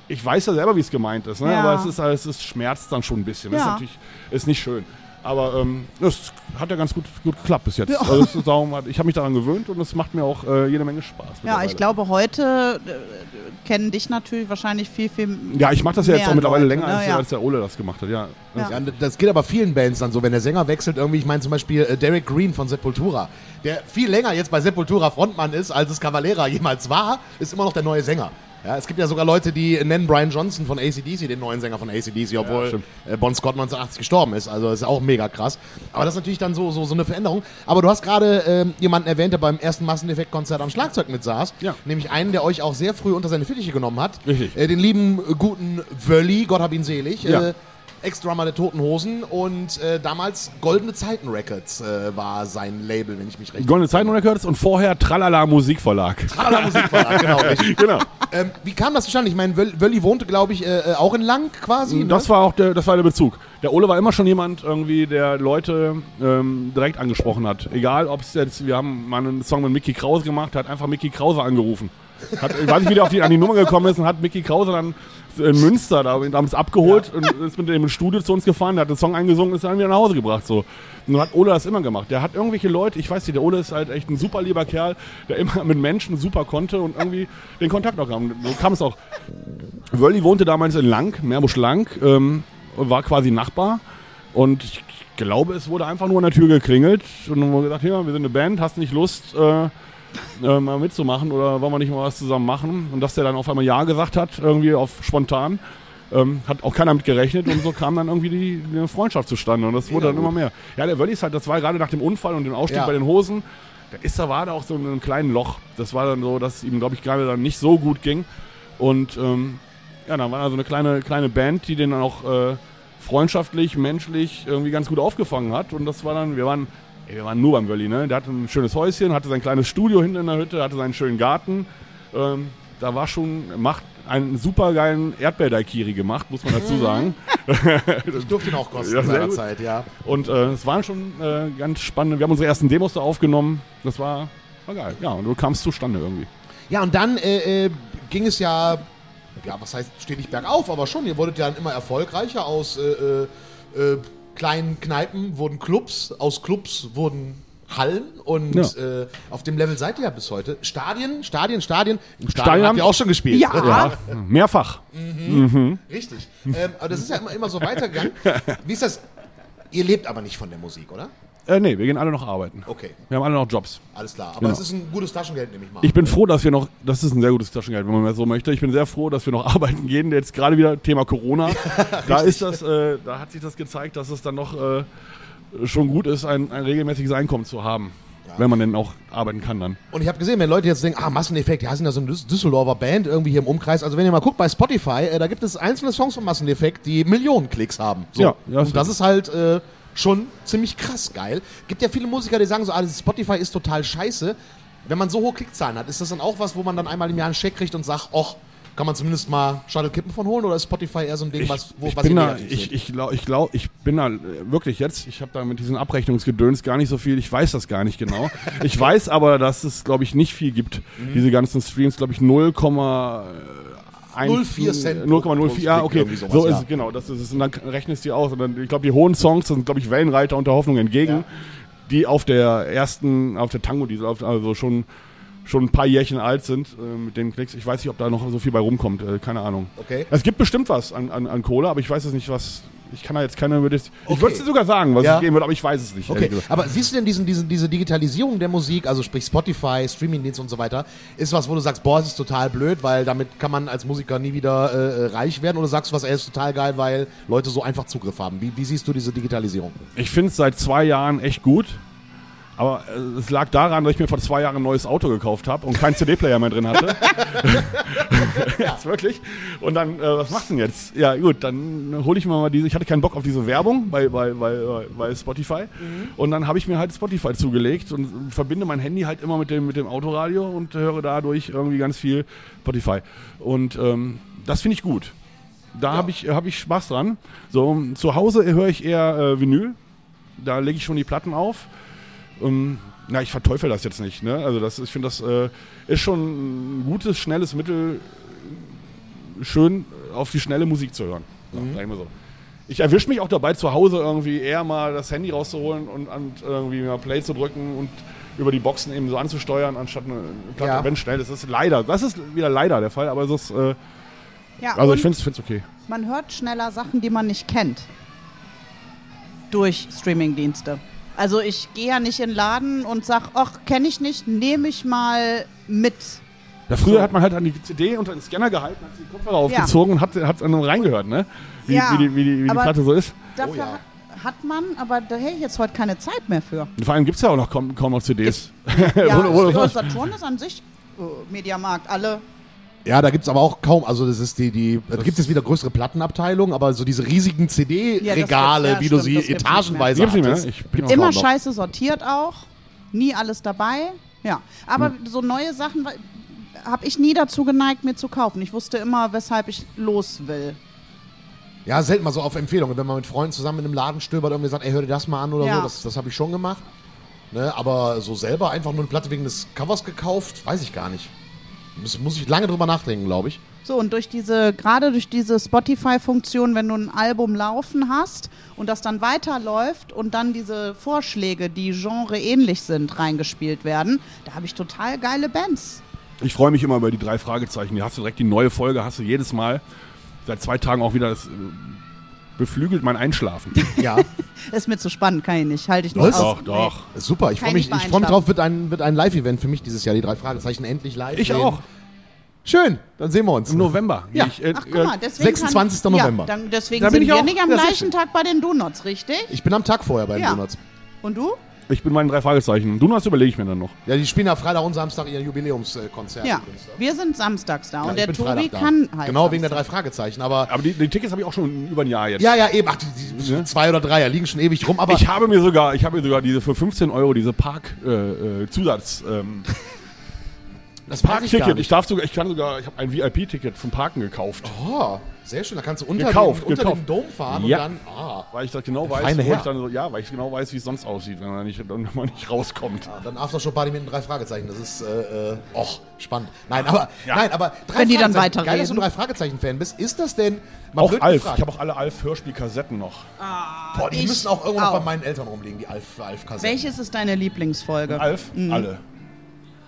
ich weiß ja selber, wie es gemeint ist, ne? Ja. aber es ist, es ist schmerzt dann schon ein bisschen. Das ist Ja. natürlich ist nicht schön. Aber ähm, das hat ja ganz gut, gut geklappt bis jetzt. Ja. Also ist darum, ich habe mich daran gewöhnt und es macht mir auch äh, jede Menge Spaß. Ja, ich glaube, heute äh, kennen dich natürlich wahrscheinlich viel, viel Ja, ich mache das ja jetzt mehr auch mittlerweile Leute, länger, ne? als, Ja. als der Ole das gemacht hat. Ja. Das- Ja, das geht aber vielen Bands dann so, wenn der Sänger wechselt, irgendwie, ich meine zum Beispiel äh, Derek Green von Sepultura, der viel länger jetzt bei Sepultura Frontmann ist, als es Cavalera jemals war, ist immer noch der neue Sänger. Ja, es gibt ja sogar Leute, die nennen Brian Johnson von ACDC den neuen Sänger von ACDC, obwohl stimmt. äh, Bon Scott 1980 gestorben ist. Also das ist auch mega krass. Aber das ist natürlich dann so, so, so eine Veränderung. Aber du hast gerade ähm, jemanden erwähnt, der beim ersten Masseneffekt-Konzert am Schlagzeug mit saß. Ja. Nämlich einen, der euch auch sehr früh unter seine Fittiche genommen hat. Richtig. Äh, den lieben, guten Wölli, Gott hab ihn selig. Ja. Äh, Ex-Drummer der Toten Hosen und äh, damals Goldene Zeiten Records äh, war sein Label, wenn ich mich recht Goldene Zeiten Records und vorher Tralala Musikverlag. Tralala Musikverlag, genau. richtig. genau. Ähm, wie kam das zustande? Ich meine, Wöll- Wölli wohnte, glaube ich, äh, äh, auch in Lang quasi. ne? Das war auch der, das war der Bezug. Der Ole war immer schon jemand, irgendwie, der Leute ähm, direkt angesprochen hat. Egal, ob es jetzt, wir haben mal einen Song mit Mickey Krause gemacht, der hat einfach Mickey Krause angerufen. Hat, ich weiß nicht, wie der auf die, an die Nummer gekommen ist und hat Mickey Krause dann in Münster da, damals abgeholt und ist mit dem Studio zu uns gefahren, der hat den Song eingesungen und ist dann wieder nach Hause gebracht. So. Und hat Ole das immer gemacht. Der hat irgendwelche Leute, ich weiß nicht, der Ole ist halt echt ein super lieber Kerl, der immer mit Menschen super konnte und irgendwie den Kontakt auch kam. So kam es auch. Wölli wohnte damals in Lang, Meerbusch Lang, ähm, war quasi Nachbar. Und ich glaube, es wurde einfach nur an der Tür geklingelt und dann wurde gesagt, ja, wir sind eine Band, hast nicht Lust, äh, äh, mal mitzumachen oder wollen wir nicht mal was zusammen machen? Und dass der dann auf einmal Ja gesagt hat, irgendwie auf spontan, ähm, hat auch keiner mit gerechnet und so kam dann irgendwie die, die Freundschaft zustande und das wurde dann immer mehr. Ja, der Wölli ist halt, das war gerade nach dem Unfall und dem Ausstieg Ja. bei den Hosen, da ist da war da auch so in einem kleinen Loch. Das war dann so, dass ihm, glaube ich, gerade dann nicht so gut ging. Und ähm, ja, dann war da so eine kleine, kleine Band, die den dann auch äh, freundschaftlich, menschlich irgendwie ganz gut aufgefangen hat. Und das war dann, wir waren, ey, wir waren nur beim Wölli, ne? Der hatte ein schönes Häuschen, hatte sein kleines Studio hinten in der Hütte, hatte seinen schönen Garten. Ähm, da war schon, macht einen super geilen Erdbeerdaikiri gemacht, muss man dazu sagen. Ich durfte ihn auch kosten Ja, in sehr seiner gut. Zeit, ja. Und äh, es waren schon äh, ganz spannende, wir haben unsere ersten Demos da aufgenommen. Das war, war geil. Ja, und du kamst zustande irgendwie. Ja, und dann äh, äh, ging es ja, ja, was heißt, steht nicht bergauf, aber schon, ihr wurdet ja dann immer erfolgreicher. Aus äh, äh, kleinen Kneipen wurden Clubs, aus Clubs wurden Hallen und Ja. äh, auf dem Level seid ihr ja bis heute. Stadien, Stadien, Stadien. Im Stadion Stadien habt ihr auch schon gespielt. Ja. Ja, mehrfach. Richtig. ähm, aber das ist ja immer, immer so weitergegangen. Wie ist das? Ihr lebt aber nicht von der Musik, oder? Äh, nee, wir gehen alle noch arbeiten. Okay, Wir haben alle noch Jobs. alles klar. Aber Genau. es ist ein gutes Taschengeld, nehme ich mal. Ich bin froh, dass wir noch, das ist ein sehr gutes Taschengeld, wenn man mal so möchte. Ich bin sehr froh, dass wir noch arbeiten gehen. Jetzt gerade wieder Thema Corona. da ist das, äh, da hat sich das gezeigt, dass es dann noch äh, schon gut ist, ein, ein regelmäßiges Einkommen zu haben. Wenn man denn auch arbeiten kann dann. Und ich habe gesehen, wenn Leute jetzt denken, ah, Masseneffekt, ja, sind ja so eine Düs- Düsseldorfer Band irgendwie hier im Umkreis. Also wenn ihr mal guckt bei Spotify, äh, da gibt es einzelne Songs von Masseneffekt, die Millionen Klicks haben. So. Ja, ja, Und das ist halt äh, schon ziemlich krass geil. Gibt ja viele Musiker, die sagen so, ah, Spotify ist total scheiße. Wenn man so hohe Klickzahlen hat, ist das dann auch was, wo man dann einmal im Jahr einen Check kriegt und sagt, och, kann man zumindest mal Shuttle Kippen von holen oder ist Spotify eher so ein Ding, Ich, was, wo, ich was bin da, ich, ich glaube, ich, glaub, ich bin da äh, wirklich jetzt, ich habe da mit diesen Abrechnungsgedöns gar nicht so viel, ich weiß das gar nicht genau. ich weiß aber, dass es, glaube ich, nicht viel gibt. Mhm. Diese ganzen Streams, glaube ich, 0, 0,4 Cent pro- 0,04, ja, okay, sowas, so ist es, genau, das ist es. Und dann rechnest du aus. Und dann, ich glaube, die hohen Songs, das sind, glaube ich, Wellenreiter unter Hoffnung entgegen, die auf der ersten, auf der Tango-Diesel, auf- also schon, schon ein paar Jährchen alt sind äh, mit den Klicks. Ich weiß nicht, ob da noch so viel bei rumkommt, äh, keine Ahnung. Okay. Es gibt bestimmt was an, an, an Kohle, aber ich weiß es nicht, was. Ich kann da jetzt keine. würde Ich Okay. würde es dir sogar sagen, was Ja. es geben wird, aber ich weiß es nicht. Okay, aber siehst du denn diesen, diesen, diese Digitalisierung der Musik, also sprich Spotify, Streamingdienst und so weiter, ist was, wo du sagst, boah, es ist total blöd, weil damit kann man als Musiker nie wieder äh, reich werden? Oder sagst du was, ey, ist total geil, weil Leute so einfach Zugriff haben? Wie, wie siehst du diese Digitalisierung? Ich finde es seit zwei Jahren echt gut. Aber äh, es lag daran, dass ich mir vor zwei Jahren ein neues Auto gekauft habe und keinen CD-Player mehr drin hatte. ja, ist wirklich. Und dann, äh, was machst du denn jetzt? Ja, gut, dann hole ich mir mal diese. Ich hatte keinen Bock auf diese Werbung bei, bei, bei, bei Spotify. Und dann habe ich mir halt Spotify zugelegt und verbinde mein Handy halt immer mit dem, mit dem Autoradio und höre dadurch irgendwie ganz viel Spotify. Und ähm, das finde ich gut. Da habe ich, hab ich Spaß dran. So, zu Hause höre ich eher äh, Vinyl. Da lege ich schon die Platten auf. Ähm, na, ich verteufel das jetzt nicht. Ne? Also das, ich finde, das äh, ist schon ein gutes, schnelles Mittel, schön auf die schnelle Musik zu hören. Ja, sag ich mal so. Ich erwische mich auch dabei, zu Hause irgendwie eher mal das Handy rauszuholen und, und irgendwie mal Play zu drücken und über die Boxen eben so anzusteuern, anstatt eine Platte, Ja. wenn schnell. Das ist leider, das ist wieder leider der Fall, aber es ist, äh, Ja, also ich finde es okay. man hört schneller Sachen, die man nicht kennt. Durch Streamingdienste. Also ich gehe ja nicht in den Laden und sag, ach, kenne ich nicht, nehme ich mal mit. Ja, früher So. hat man halt an die CD unter den Scanner gehalten, hat sich die Kopfhörer Ja. aufgezogen und hat, an einem reingehört, ne? Wie, Ja, wie die, wie die, wie die Platte so ist. Dafür ja. hat, hat man, aber da hätte ich jetzt heute keine Zeit mehr für. Und vor allem gibt es ja auch noch kaum, kaum noch CDs. Ja, wo- ja, Saturn ist an sich äh, Mediamarkt, alle. Ja, da gibt's aber auch kaum, also das ist die, die da gibt es wieder größere Plattenabteilungen, aber so diese riesigen CD-Regale, Ja, gibt- wie du stimmt, sie das gibt's etagenweise gibt's nicht mehr, hattest? Ich bin gibt's auch Immer kaum noch. scheiße sortiert auch. Nie alles dabei. Ja, aber Hm. so neue Sachen habe ich nie dazu geneigt, mir zu kaufen. Ich wusste immer, weshalb ich los will. Ja, selten mal so auf Empfehlungen. Wenn man mit Freunden zusammen in einem Laden stöbert und irgendwie sagt, ey, hör dir das mal an oder Ja. so, das, das habe ich schon gemacht. Ne, aber so selber einfach nur eine Platte wegen des Covers gekauft, weiß ich gar nicht. Muss, muss ich lange drüber nachdenken, glaube ich. So, und durch diese, gerade durch diese Spotify-Funktion, wenn du ein Album laufen hast und das dann weiterläuft und dann diese Vorschläge, die genreähnlich sind, reingespielt werden, da habe ich total geile Bands. Ich freue mich immer über die drei Fragezeichen. Die hast du direkt die neue Folge, hast du jedes Mal. Seit zwei Tagen auch wieder das äh, beflügelt mein Einschlafen. Ja, Ist mir zu spannend, kann ich nicht. Halte ich nicht Was? aus. doch, doch. super. Ich freue mich, ich freu mich drauf, wird ein, wird ein Live-Event für mich dieses Jahr, die drei Fragezeichen endlich live. Ich sehen. auch. Schön, dann sehen wir uns. Im November. Ja. Ich, äh, Ach, guck mal, deswegen 26. Kann, November. Ja, dann, deswegen Da bin sind ich wir auch. nicht am gleichen. Tag bei den Donuts, richtig? Ich bin am Tag vorher bei den Ja. Donuts. Und du? Ich bin meinen drei Fragezeichen. Du hast überlege ich mir dann noch. Ja, die spielen ja Freitag und Samstag ihr Jubiläumskonzert. Ja. übrigens, ne? Wir sind samstags da Ja, und ich der Tobi Freitag da. kann halt. Genau wegen der drei Fragezeichen. Aber Aber die, die Tickets habe ich auch schon über ein Jahr jetzt. ja, ja, eben. Ach, die, die Ja. zwei oder drei ja, liegen schon ewig rum. Aber Ich habe mir sogar, ich habe mir sogar diese für 15 Euro diese Park äh, äh, Zusatz ähm, das ich Parkticket. Ich nicht. darf sogar, ich kann sogar, ich habe ein VIP-Ticket zum Parken gekauft, Oh, sehr schön. Da kannst du unter, Gekauft, dem, unter gekauft. dem Dom fahren Ja. und dann. Ah, weil ich das genau weiß, wo ich dann so, ja, weil ich genau weiß, wie es sonst aussieht, wenn man nicht, wenn man nicht rauskommt. dann Aftershow-Party mit den drei Fragezeichen. Das ist, äh, äh, och, spannend. Nein, aber, Ja. nein, aber drei Wenn die dann Fragezeichen. Geil, weiterreden. dass du ein drei Fragezeichen-Fan bist. Ist das denn. mal Auch Alf. gefragt. Ich habe auch alle Alf-Hörspielkassetten noch. Boah, die müssen auch irgendwo bei meinen Eltern rumliegen, die Alf- Alf-Kassetten. Welches ist deine Lieblingsfolge? Alf? Alle.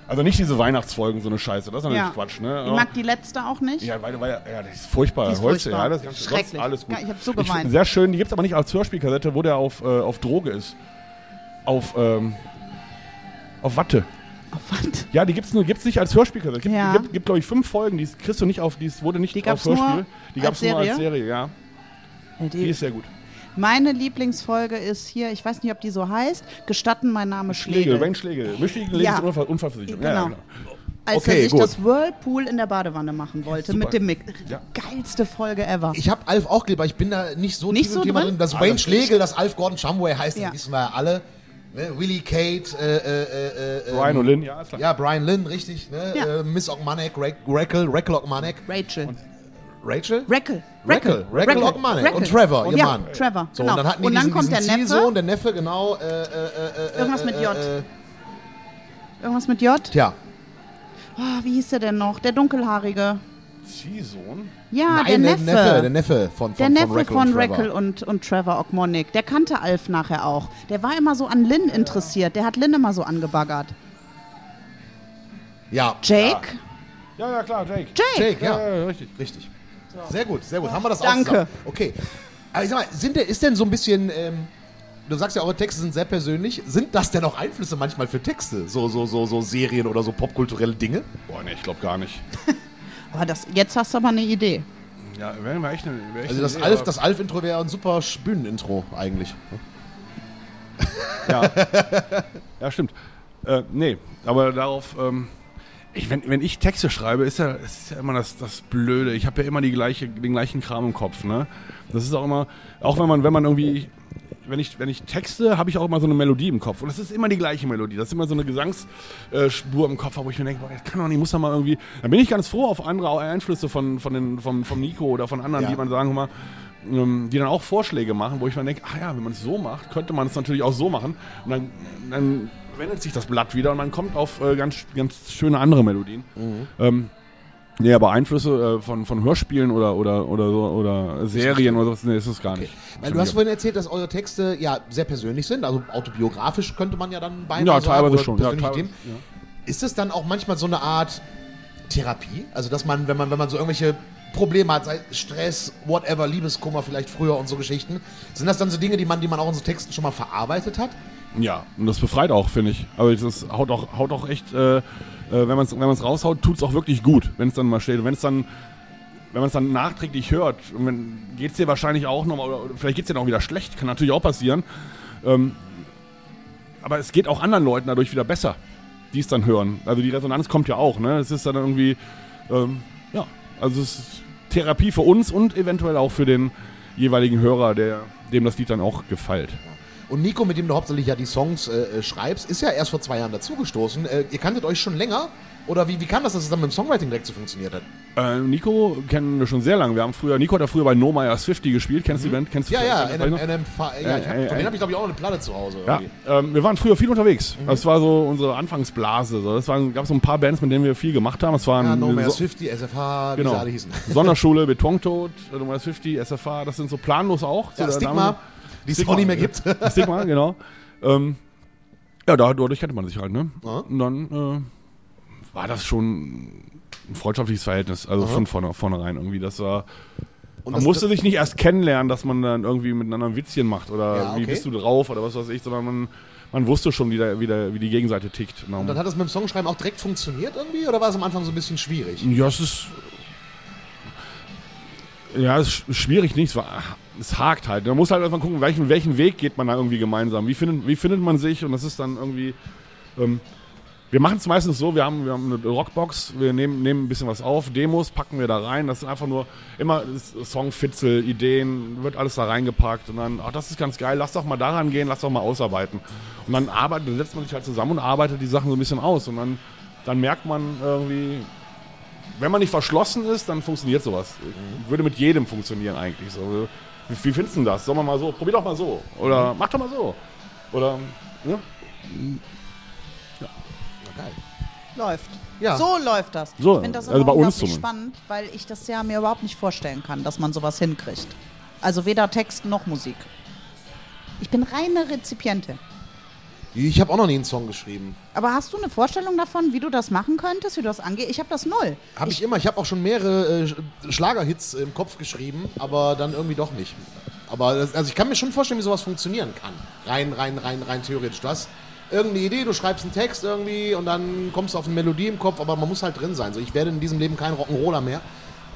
Also nicht diese Weihnachtsfolgen, so eine Scheiße. Das ist natürlich Ja. Quatsch, ne? Ich mag die letzte auch nicht. Ja, weil, weil ja, das ist furchtbar. Die ist Holze, furchtbar. ja, das ist Schrecklich. alles gut. Ja, ich hab so find geweint. Sehr schön, die gibt es aber nicht als Hörspielkassette, wo der auf, äh, auf Droge ist. Auf, ähm, auf Watte. Oh, was? Ja, die gibt's nur gibt's nicht als Hörspielkassette. Gibt, Ja. gibt, gibt glaube ich, fünf Folgen, die kriegst du nicht auf, die wurde nicht Die auf Hörspiel. die als gab's nur als Serie? Ja, Die die, ist sehr gut. Meine Lieblingsfolge ist hier, ich weiß nicht, ob die so heißt, Gestatten mein Name Schlegel, Schlegel. Wayne Schlegel. Mischligen Ja. Lebensunfall, Unfallversicherung. Ja, ja, Genau. genau. Als Okay, er sich gut. das Whirlpool in der Badewanne machen wollte Super. mit dem Mick. Ja. Geilste Folge ever. Ich habe Alf auch geliebt, aber ich bin da nicht so Nicht tief so im Thema drin? drin. Dass Ah, Wayne das Schlegel, dass Alf Gordon Shumway heißt, Ja. das wissen wir ja alle. Ne? Willie Kate, äh, äh, äh, äh, Brian ähm, und Lynn, ja, klar. Ja, Brian Lynn, richtig. Ne? Ja. Äh, Miss Ogmanek, Rackle, Rackle Ogmanek. Rachel. Rachel? Rackle. Rackle, Rackle Ogmanek und Trevor, ihr ja, Mann. Trevor, So, genau. und dann hatten die und dann diesen, kommt diesen der Neffe. Ziehsohn, der Neffe, genau. Äh, äh, äh, äh, Irgendwas mit äh, J. Äh, Irgendwas mit J. tja, Oh, wie hieß der denn noch? Der dunkelhaarige. Ziehsohn? Ja, nein, der Neffe. der Neffe von, von, Der von Neffe Rackle von und Trevor. Rackle und, und Trevor Ogmonic. Der kannte Alf nachher auch. Der war immer so an Lynn interessiert. Der hat Lynn immer so angebaggert. Ja, Jake? Ja, ja, klar, Jake. Jake. Jake, ja. ja, richtig. Richtig. Sehr gut, sehr gut. Haben wir das auch Danke. zusammen? Okay. Aber ich sag mal, sind der, ist denn so ein bisschen, ähm, du sagst ja, eure Texte sind sehr persönlich. Sind das denn auch Einflüsse manchmal für Texte? So, so, so, so Serien oder so popkulturelle Dinge? Boah, nee, ich glaube gar nicht. Oh, das, jetzt hast du aber eine Idee. Ja, wäre wär echt eine. Wär echt Also eine das Idee, Alf, aber- das Alf-Intro wäre ein super Bühnenintro eigentlich. Ja. ja, stimmt. Äh, nee, aber darauf, ähm, ich, wenn, wenn ich Texte schreibe, ist ja, ist ja immer das, das Blöde. Ich habe ja immer die gleiche, den gleichen Kram im Kopf, ne? Das ist auch immer, auch wenn man, wenn man irgendwie, wenn ich, wenn ich texte, habe ich auch immer so eine Melodie im Kopf. Und es ist immer die gleiche Melodie. Das ist immer so eine Gesangsspur im Kopf, wo ich mir denke, boah, das kann doch nicht, muss doch mal irgendwie. Dann bin ich ganz froh auf andere Einflüsse von, von den, vom, vom Nico oder von anderen, Ja. die man sagen, mal, ähm, die dann auch Vorschläge machen, wo ich mir denke, ach ja, wenn man es so macht, könnte man es natürlich auch so machen. Und dann, dann wendet sich das Blatt wieder und man kommt auf äh, ganz, ganz schöne andere Melodien. Ähm, nee, aber Einflüsse äh, von, von Hörspielen oder, oder, oder, so, oder Serien oder sowas, nee, ist es gar nicht. Weil du hast vorhin erzählt, dass eure Texte ja sehr persönlich sind, also autobiografisch könnte man ja dann beinahe Ja, teilweise schon. Ja, teilweise, Themen. Ist es dann auch manchmal so eine Art Therapie? Also dass man, wenn man, wenn man so irgendwelche Probleme hat, sei es Stress, whatever, Liebeskummer vielleicht früher und so Geschichten, sind das dann so Dinge, die man, die man auch in so Texten schon mal verarbeitet hat? Ja, und das befreit auch, finde ich. Also das haut auch, haut auch echt, äh, äh, wenn man es wenn raushaut, tut es auch wirklich gut, wenn es dann mal steht. Und wenn es dann, wenn man es dann nachträglich hört, geht es dir wahrscheinlich auch nochmal, oder vielleicht geht es dir dann auch wieder schlecht, kann natürlich auch passieren. Ähm, aber es geht auch anderen Leuten dadurch wieder besser, die es dann hören. Also die Resonanz kommt ja auch, ne? Es ist dann irgendwie, ähm, ja, also es ist Therapie für uns und eventuell auch für den jeweiligen Hörer, der, dem das Lied dann auch gefällt. Und Nico, mit dem du hauptsächlich ja die Songs äh, äh, schreibst, ist ja erst vor zwei Jahren dazugestoßen. Äh, ihr kanntet euch schon länger? Oder wie, wie kam das, dass es dann mit dem Songwriting direkt so funktioniert hat? Äh, Nico kennen wir schon sehr lange. Wir haben früher, Nico hat ja früher bei No Meyer 50 gespielt. Kennst du die Band? Kennst du Ja, ja, NM? NM, ja, ich hab, Äh, äh, von denen äh. habe ich glaube ich auch noch eine Platte zu Hause. Ja, ähm, wir waren früher viel unterwegs. Das war so unsere Anfangsblase. So. Das gab so ein paar Bands, mit denen wir viel gemacht haben. Das waren Ja, No so, Man's 50, SFH, wie genau. sie alle hießen. Sonderschule, Betontod, No Meyer 50, SFH. Das sind so planlos auch. Ja, So, Stigma, wir- die es auch nicht mehr gibt. Stigma, genau. Ähm, ja, da- dadurch kannte man sich halt, ne? Ja. Und dann äh, war das schon ein freundschaftliches Verhältnis, also von vorne, vornherein irgendwie. Das war. Und Man musste sich nicht erst kennenlernen, dass man dann irgendwie miteinander ein Witzchen macht oder Ja, wie okay. bist du drauf oder was weiß ich, sondern man, man wusste schon, wie, der, wie, der, wie die Gegenseite tickt. Und Und dann hat das mit dem Songschreiben auch direkt funktioniert irgendwie? Oder war es am Anfang so ein bisschen schwierig? ja, es ist. Ja, es ist schwierig nicht. Es, war, es hakt halt. Man muss halt erstmal gucken, welchen, welchen Weg geht man da irgendwie gemeinsam. Wie findet, wie findet man sich? Und das ist dann irgendwie. Ähm, wir machen es meistens so, wir haben, wir haben eine Rockbox, wir nehmen, nehmen ein bisschen was auf, Demos packen wir da rein. Das sind einfach nur immer Songfitzel, Ideen, wird alles da reingepackt und dann, ach, das ist ganz geil, lass doch mal daran gehen, lass doch mal ausarbeiten. Und dann arbeitet, setzt man sich halt zusammen und arbeitet die Sachen so ein bisschen aus. Und dann, dann merkt man irgendwie, wenn man nicht verschlossen ist, dann funktioniert sowas. Würde mit jedem funktionieren eigentlich. So. Wie, wie findest du das? Sollen wir mal so? Probier doch mal so. Oder mach doch mal so. Oder, ne? Geil. Läuft. Ja. So läuft das. So, ich finde das also immer bei uns spannend, weil ich das ja mir überhaupt nicht vorstellen kann, dass man sowas hinkriegt. Also weder Text noch Musik. Ich bin reine Rezipientin. Ich habe auch noch nie einen Song geschrieben. Aber hast du eine Vorstellung davon, wie du das machen könntest, wie du das angehst? Ich habe das null. Habe ich, immer. Ich habe auch schon mehrere äh, Sch- Schlagerhits im Kopf geschrieben, aber dann irgendwie doch nicht. Aber das, also ich kann mir schon vorstellen, wie sowas funktionieren kann. Rein, rein, rein, rein theoretisch. Du hast irgendeine Idee, du schreibst einen Text irgendwie und dann kommst du auf eine Melodie im Kopf, aber man muss halt drin sein. So, ich werde in diesem Leben kein Rock'n'Roller mehr.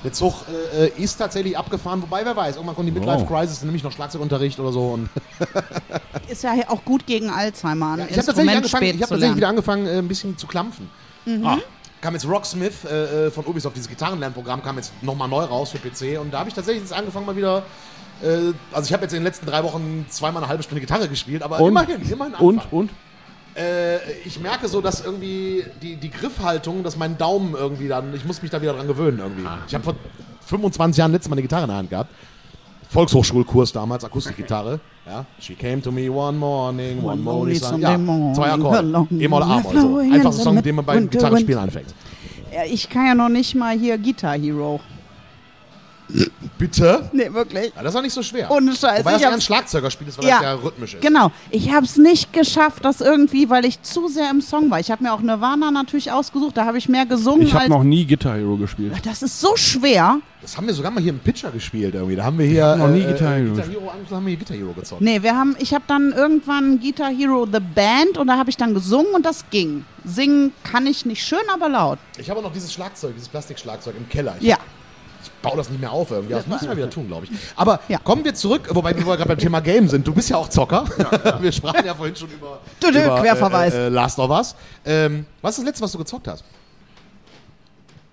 Der Zug äh, ist tatsächlich abgefahren, wobei wer weiß, irgendwann kommt die Midlife Wow. Crisis, dann nehme ich noch Schlagzeugunterricht oder so. Und Ist ja auch gut gegen Alzheimer. Ein ich habe tatsächlich, angefangen, ich hab tatsächlich wieder angefangen, äh, ein bisschen zu klampfen. Ah, kam jetzt Rocksmith äh, äh, von Ubisoft, dieses Gitarrenlernprogramm, kam jetzt nochmal neu raus für PC und da habe ich tatsächlich jetzt angefangen mal wieder. Äh, also ich habe jetzt in den letzten drei Wochen zweimal eine halbe Stunde Gitarre gespielt, aber Und? immerhin, immerhin Und, Anfang. und? Äh, ich merke so, dass irgendwie die, die Griffhaltung, dass mein Daumen irgendwie dann, ich muss mich da wieder dran gewöhnen irgendwie. Ah. Ich habe vor 25 Jahren letztes Mal eine Gitarre in der Hand gehabt. Volkshochschulkurs damals, Akustikgitarre. Ja. She came to me one morning, one, One morning. sun. Ja, zwei Akkorde. E-Moll, A-Moll. So. flowing Einfachster in Song, mit dem man beim Gitarrespielen anfängt. Ich kann ja noch nicht mal hier Guitar Hero. Bitte? Nee, wirklich. Ja, das ist auch nicht so schwer. Ohne Scheiß. Wobei das ja ein Schlagzeugerspiel ist, weil Ja, das ja rhythmisch ist. Genau. Ich habe es nicht geschafft, das irgendwie, weil ich zu sehr im Song war. Ich habe mir auch Nirvana natürlich ausgesucht. Da habe ich mehr gesungen Ich habe noch nie Guitar Hero gespielt. das ist so schwer. Das haben wir sogar mal hier im Pitcher gespielt irgendwie. Da haben wir hier noch nie äh, Guitar Hero Guitar Hero, angefangen, haben wir hier Guitar Hero gezockt. Nee, wir haben, ich habe dann irgendwann Guitar Hero The Band und da habe ich dann gesungen und das ging. Singen kann ich nicht schön, aber laut. Ich habe auch noch dieses Schlagzeug, dieses Plastikschlagzeug im Keller. Ich Ja. Baue das nicht mehr auf irgendwie. Das müssen wir wieder tun, glaube ich. Aber Ja. kommen wir zurück, wobei wir gerade beim Thema Game sind. Du bist ja auch Zocker. wir sprachen ja vorhin schon über, über Querverweis. Äh, äh, Last of Us. Ähm, was ist das letzte, was du gezockt hast?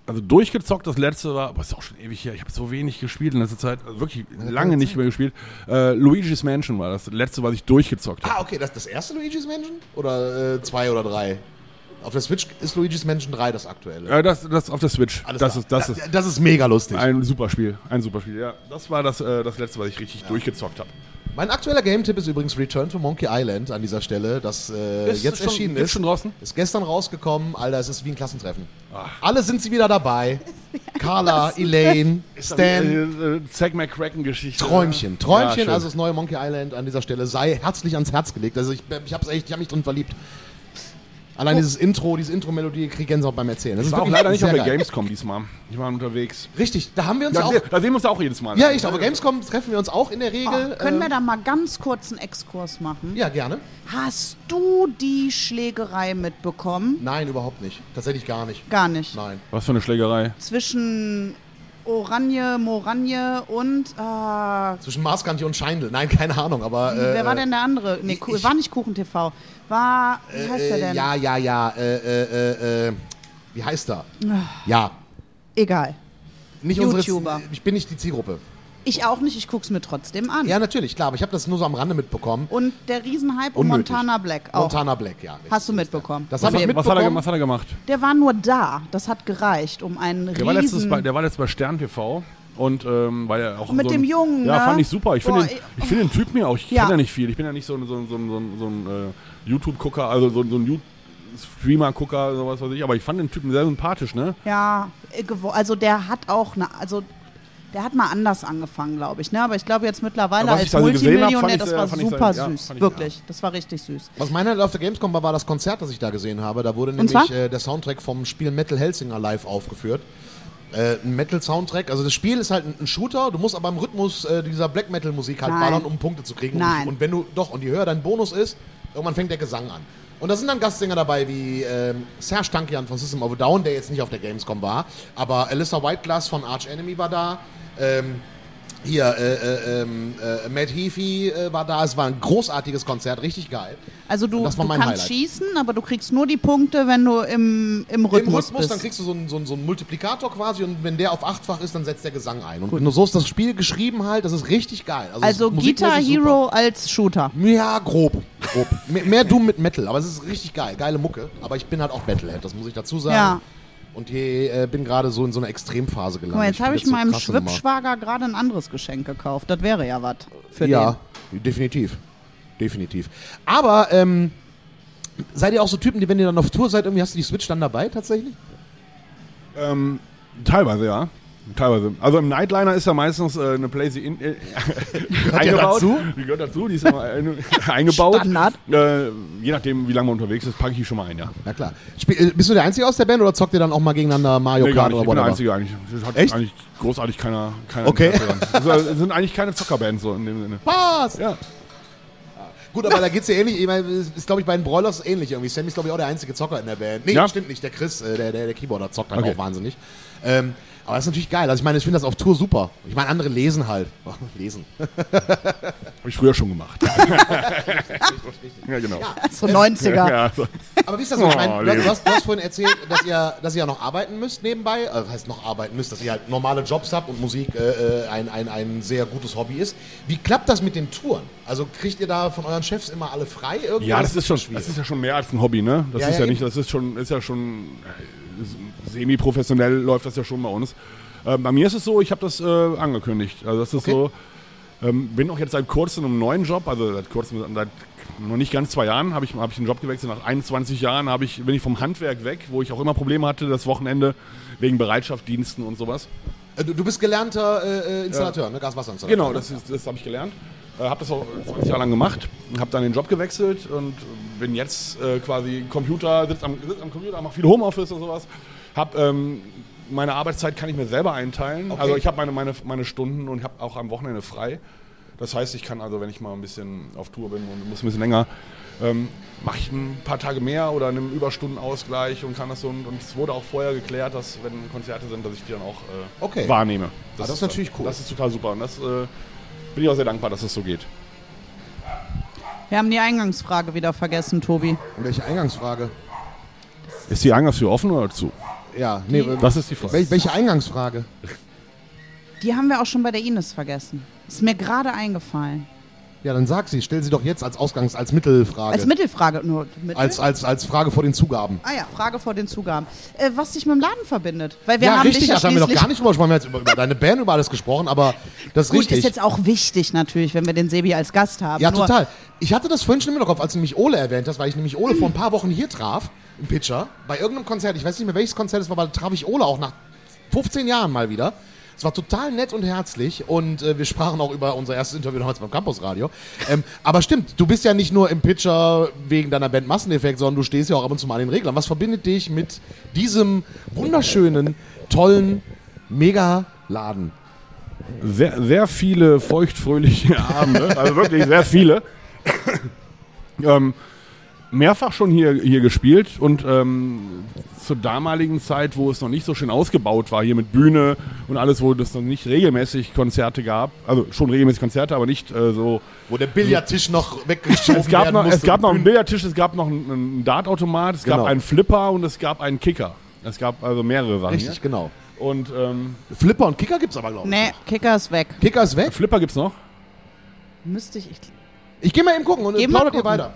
Also durchgezockt, das letzte war, aber ist auch schon ewig her. Ich habe so wenig gespielt in letzter Zeit, also wirklich lange nicht mehr gespielt. Äh, Luigi's Mansion war das letzte, was ich durchgezockt habe. Ah, okay, das das erste Luigi's Mansion? Oder äh, zwei oder drei? Auf der Switch ist Luigi's Mansion 3 das aktuelle. Äh, das, das auf der Switch. Alles das klar. ist, das Da- ist das ist mega lustig. ein super Spiel. Ein super Spiel, ja. Das war das, äh, das letzte, was ich richtig durchgezockt habe. Mein aktueller Game-Tipp ist übrigens Return to Monkey Island an dieser Stelle, das äh, Ist jetzt schon- erschienen ist ist. schon draußen? Ist gestern rausgekommen. Alter, es ist wie ein Klassentreffen. Alle sind sie wieder dabei. Carla, Elaine, Stan. Äh, äh, Zack McCracken-Geschichte. Träumchen. Ja, Träumchen, schön. also das neue Monkey Island an dieser Stelle sei herzlich ans Herz gelegt. Also ich, ich hab's echt, ich hab mich drin verliebt. Allein dieses Intro, diese Intro-Melodie krieg ich Gänsehaut beim Erzählen. Das Ich ist war auch leider nicht auf der geil. Gamescom diesmal. Ich war unterwegs. Richtig, da haben wir uns Ja, auch. wir- da sehen wir uns auch jedes Mal. Ja, ich auf der Gamescom treffen wir uns auch in der Regel. Oh, können wir äh, da mal ganz kurz einen Exkurs machen? Ja, gerne. Hast du die Schlägerei mitbekommen? Nein, überhaupt nicht. Tatsächlich gar nicht. Gar nicht. Nein. Was für eine Schlägerei. Zwischen Oranje, Moranje und. Äh, Zwischen Maßkantje und Scheindl. Nein, keine Ahnung, aber. Äh, wer war denn der andere? Nee, ich- war nicht Kuchen TV. War. Wie heißt der äh, denn? Ja, ja, ja. Äh, äh, äh, äh, wie heißt er? Ja. Egal. Nicht YouTuber. unsere. Ich bin nicht die Zielgruppe. Ich auch nicht, ich guck's mir trotzdem an. Ja, natürlich, klar, aber ich habe das nur so am Rande mitbekommen. Und der Riesenhype um Unnötig. Montana Black auch. Montana Black, ja. richtig. Hast du mitbekommen? Das Was, habe ich hat- was, hat er, mitbekommen. was hat er gemacht? Der war nur da. Das hat gereicht, um einen Der war, letztens riesen... bei, der war letztens bei Stern TV. Und ähm, weil er auch Mit so dem ein, Jungen, Ja, ne? fand ich super. Ich finde Boah, den, ich- ich find den Typen ja auch, ich Ja. kenne ja nicht viel. Ich bin ja nicht so ein, so ein, so ein, so ein, so ein äh, YouTube-Gucker, also so, ein- so ein You- Streamer-Gucker, sowas weiß ich. Aber ich fand den Typen sehr sympathisch, ne? Ja, äh, gewo- also der hat auch eine... Also der hat mal anders angefangen, glaube ich. Ne? Aber ich glaube jetzt mittlerweile als also hab, Multimillionär, das war fand ich super ja, süß. ich- Wirklich, das war richtig süß. Was mein Highlight auf der Gamescom war, war das Konzert, das ich da gesehen habe. Da wurde Und nämlich äh, der Soundtrack vom Spiel Metal Hellsinger live aufgeführt. Äh, ein Metal-Soundtrack. Also das Spiel ist halt ein, ein Shooter, du musst aber im Rhythmus äh, dieser Black Metal-Musik halt Nein. ballern, um Punkte zu kriegen. Nein. Und, und wenn du, doch, und je höher dein Bonus ist, irgendwann fängt der Gesang an. Und da sind dann Gastsänger dabei wie ähm, Serge Tankian von System of a Down, der jetzt nicht auf der Gamescom war, aber Alyssa Whiteglass von Arch Enemy war da. Ähm, hier, äh, äh, ähm, äh, Matt Heafy äh, war da. Es war ein großartiges Konzert, richtig geil. Also du, du kannst Highlight. schießen, aber du kriegst nur die Punkte, wenn du im, im Rhythmus, Im Rhythmus, bist. dann kriegst du so einen, so, einen, so einen Multiplikator quasi und wenn der auf achtfach ist, dann setzt der Gesang ein. Und nur so ist das Spiel geschrieben halt, das ist richtig geil. Also, also Guitar Hero als Shooter. Ja, grob. grob. mehr, mehr Doom mit Metal, aber es ist richtig geil. Geile Mucke. Aber ich bin halt auch Metalhead, das muss ich dazu sagen. Ja. Und hier äh, bin gerade so in so einer Extremphase gelandet. Guck mal, jetzt habe ich so meinem krasse Nummer. Schwippschwager gerade ein anderes Geschenk gekauft. Das wäre ja was für Ja, definitiv. Definitiv. Aber, ähm, seid ihr auch so Typen, die, wenn ihr dann auf Tour seid, irgendwie hast du die Switch dann dabei tatsächlich? Ähm, teilweise, ja. Teilweise. Also im Nightliner ist ja meistens äh, eine PlayStation in, äh, eingebaut. dazu? Die gehört dazu, die ist immer ein, eingebaut. Standard. Äh, je nachdem, wie lange man unterwegs ist, packe ich die schon mal ein, ja. Ja klar. Spiel, äh, bist du der Einzige aus der Band oder zockt ihr dann auch mal gegeneinander Mario Nee, Kart nicht. Ich oder bin der? Einzige eigentlich. Das hat Echt? eigentlich großartig keiner, keiner Okay. Es sind eigentlich keine Zockerbands so in dem Sinne. Spaß! Ja. Gut, aber da geht's ja ähnlich. Ich meine, es ist, glaube ich, bei den Broilers ähnlich irgendwie. Sammy ist, glaube ich, auch der einzige Zocker in der Band. Nee, Ja? stimmt nicht. Der Chris, äh, der, der, der Keyboarder, zockt halt Okay. auch wahnsinnig. Ähm, aber das ist natürlich geil. Also ich meine, ich finde das auf Tour super. Ich meine, andere lesen halt. lesen. Habe ich früher schon gemacht. ja, genau. So 90er. Ja, so. Aber wie ist das so? Ich Oh, meine, du, Leo. du, hast, du hast vorhin erzählt, dass ihr, dass ihr ja noch arbeiten müsst nebenbei. Also, das heißt noch arbeiten müsst, dass ihr halt normale Jobs habt und Musik äh, äh, ein, ein, ein sehr gutes Hobby ist. Wie klappt das mit den Touren? Also kriegt ihr da von euren Chefs immer alle frei? Irgendwie? Ja, das ist, schon, schwierig? das ist ja schon mehr als ein Hobby, ne? Das Ja, ist ja, ja, nicht, das ist schon, ist ja schon äh, semi-professionell läuft das ja schon bei uns. Ähm, bei mir ist es so, ich habe das äh, angekündigt. Also das ist Okay. so, ähm, bin auch jetzt seit kurzem in einem neuen Job, also seit kurzem, seit noch nicht ganz zwei Jahren habe ich, hab ich einen Job gewechselt. Nach 21 Jahren habe ich, bin ich vom Handwerk weg, wo ich auch immer Probleme hatte, das Wochenende wegen Bereitschaftsdiensten und sowas. Äh, du, du bist gelernter äh, äh, Installateur, ne? Gaswasserinstallateur. Genau, das, ist- das habe ich gelernt. Äh, habe das auch 20 Jahre lang gemacht, habe dann den Job gewechselt und bin jetzt äh, quasi Computer, sitze am, sitz am Computer, mache viel Homeoffice und sowas. Hab, ähm, meine Arbeitszeit kann ich mir selber einteilen. Okay. Also ich habe meine, meine, meine Stunden und habe auch am Wochenende frei. Das heißt, ich kann also, wenn ich mal ein bisschen auf Tour bin und muss ein bisschen länger, ähm, mache ich ein paar Tage mehr oder einen Überstundenausgleich und kann das so. Und, und es wurde auch vorher geklärt, dass wenn Konzerte sind, dass ich die dann auch äh, Okay. wahrnehme. Ah, das ist natürlich cool. Das ist total super und das äh, bin ich auch sehr dankbar, dass es so geht. Wir haben die Eingangsfrage wieder vergessen, Tobi. Und welche Eingangsfrage? Ist die Eingangstür offen oder zu? Ja, nee, äh, Das ist die Frage. wel, welche Eingangsfrage? Die haben wir auch schon bei der Ines vergessen. Ist mir gerade eingefallen. Ja, dann sag sie. Stell sie doch jetzt als Ausgangs-, als Mittelfrage. Als Mittelfrage nur. Mittel? als, als, als Frage vor den Zugaben. ah ja, Frage vor den Zugaben. Äh, was dich mit dem Laden verbindet. Weil wir ja, haben richtig, dich ja da haben wir noch gar nicht drüber gesprochen. Wir haben jetzt über, über deine Band, über alles gesprochen, aber das ist Gut, richtig. ist jetzt auch wichtig natürlich, wenn wir den Sebi als Gast haben. Ja, Nur- total. Ich hatte das vorhin schon im Kopf, als du nämlich Ole erwähnt hast, weil ich nämlich Ole vor ein paar Wochen hier traf, im Pitcher, bei irgendeinem Konzert. Ich weiß nicht mehr, welches Konzert es war, aber da traf ich Ole auch nach 15 Jahren mal wieder. Es war total nett und herzlich und äh, wir sprachen auch über unser erstes Interview damals beim Campusradio. Ähm, aber stimmt, du bist ja nicht nur im Pitcher wegen deiner Band Masseneffekt, sondern du stehst ja auch ab und zu mal an den Reglern. Was verbindet dich mit diesem wunderschönen, tollen Mega-Laden? Sehr, sehr viele feuchtfröhliche Abende, also wirklich sehr viele. ähm, mehrfach schon hier, hier gespielt und ähm, zur damaligen Zeit, wo es noch nicht so schön ausgebaut war, hier mit Bühne und alles, wo es noch nicht regelmäßig Konzerte gab, also schon regelmäßig Konzerte, aber nicht äh, so Wo der Billardtisch noch weggeschoben Es gab, werden noch, musste. es gab noch einen Billardtisch, es gab noch einen, einen Dartautomat, es Genau. gab einen Flipper und es gab einen Kicker. Es gab also mehrere Sachen. Richtig, genau. Hier. Und ähm, Flipper und Kicker gibt's aber, glaube ich. Nee, Kicker ist weg. Kicker ist weg. Flipper gibt's noch. Müsste ich. Ich Ich gehe mal eben gucken und plaudert ihr weiter.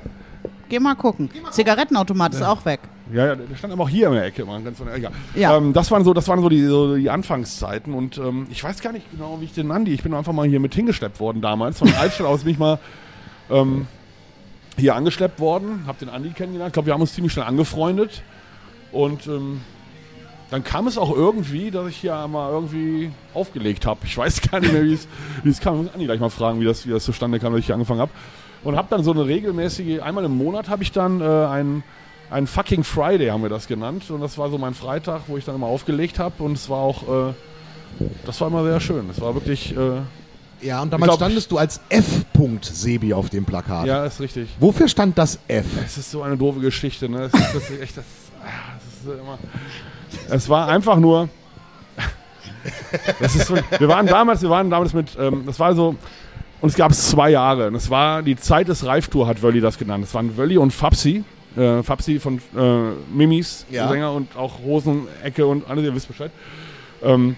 Geh mal gucken. Zigarettenautomat ist auch weg. Ja, ja, der stand aber auch hier in der Ecke. Mal ganz, egal. Ja. Ähm, das waren so, das waren so die, so die Anfangszeiten und ähm, ich weiß gar nicht genau, wie ich den Andi, ich bin einfach mal hier mit hingeschleppt worden damals. Von Altstadt aus bin ich mal ähm, hier angeschleppt worden, hab den Andi kennengelernt. Ich glaube, wir haben uns ziemlich schnell angefreundet und ähm, dann kam es auch irgendwie, dass ich hier mal irgendwie aufgelegt habe. Ich weiß gar nicht mehr, wie es, wie es kam. Ich muss Andi gleich mal fragen, wie das, wie das zustande kam, dass ich hier angefangen habe. Und habe dann so eine regelmäßige, einmal im Monat habe ich dann äh, einen, einen fucking Friday, haben wir das genannt. Und das war so mein Freitag, wo ich dann immer aufgelegt habe. Und es war auch, äh, das war immer sehr schön. Es war wirklich, äh, Ja, und damals glaub, standest du als F. Sebi auf dem Plakat. ja, ist richtig. Wofür stand das F? Es ist so eine doofe Geschichte, ne? Es ist, das ist echt das, ah, das ist immer. Es war einfach nur. So, wir waren damals, wir waren damals mit, ähm, das war so, und es gab zwei Jahre. Und es war die Zeit des Reiftour, hat Wölli das genannt. Es waren Wölli und Fapsi. Äh, Fapsi von äh, Mimis, Ja. Sänger und auch Hosenecke und alles, ihr wisst Bescheid. Ähm,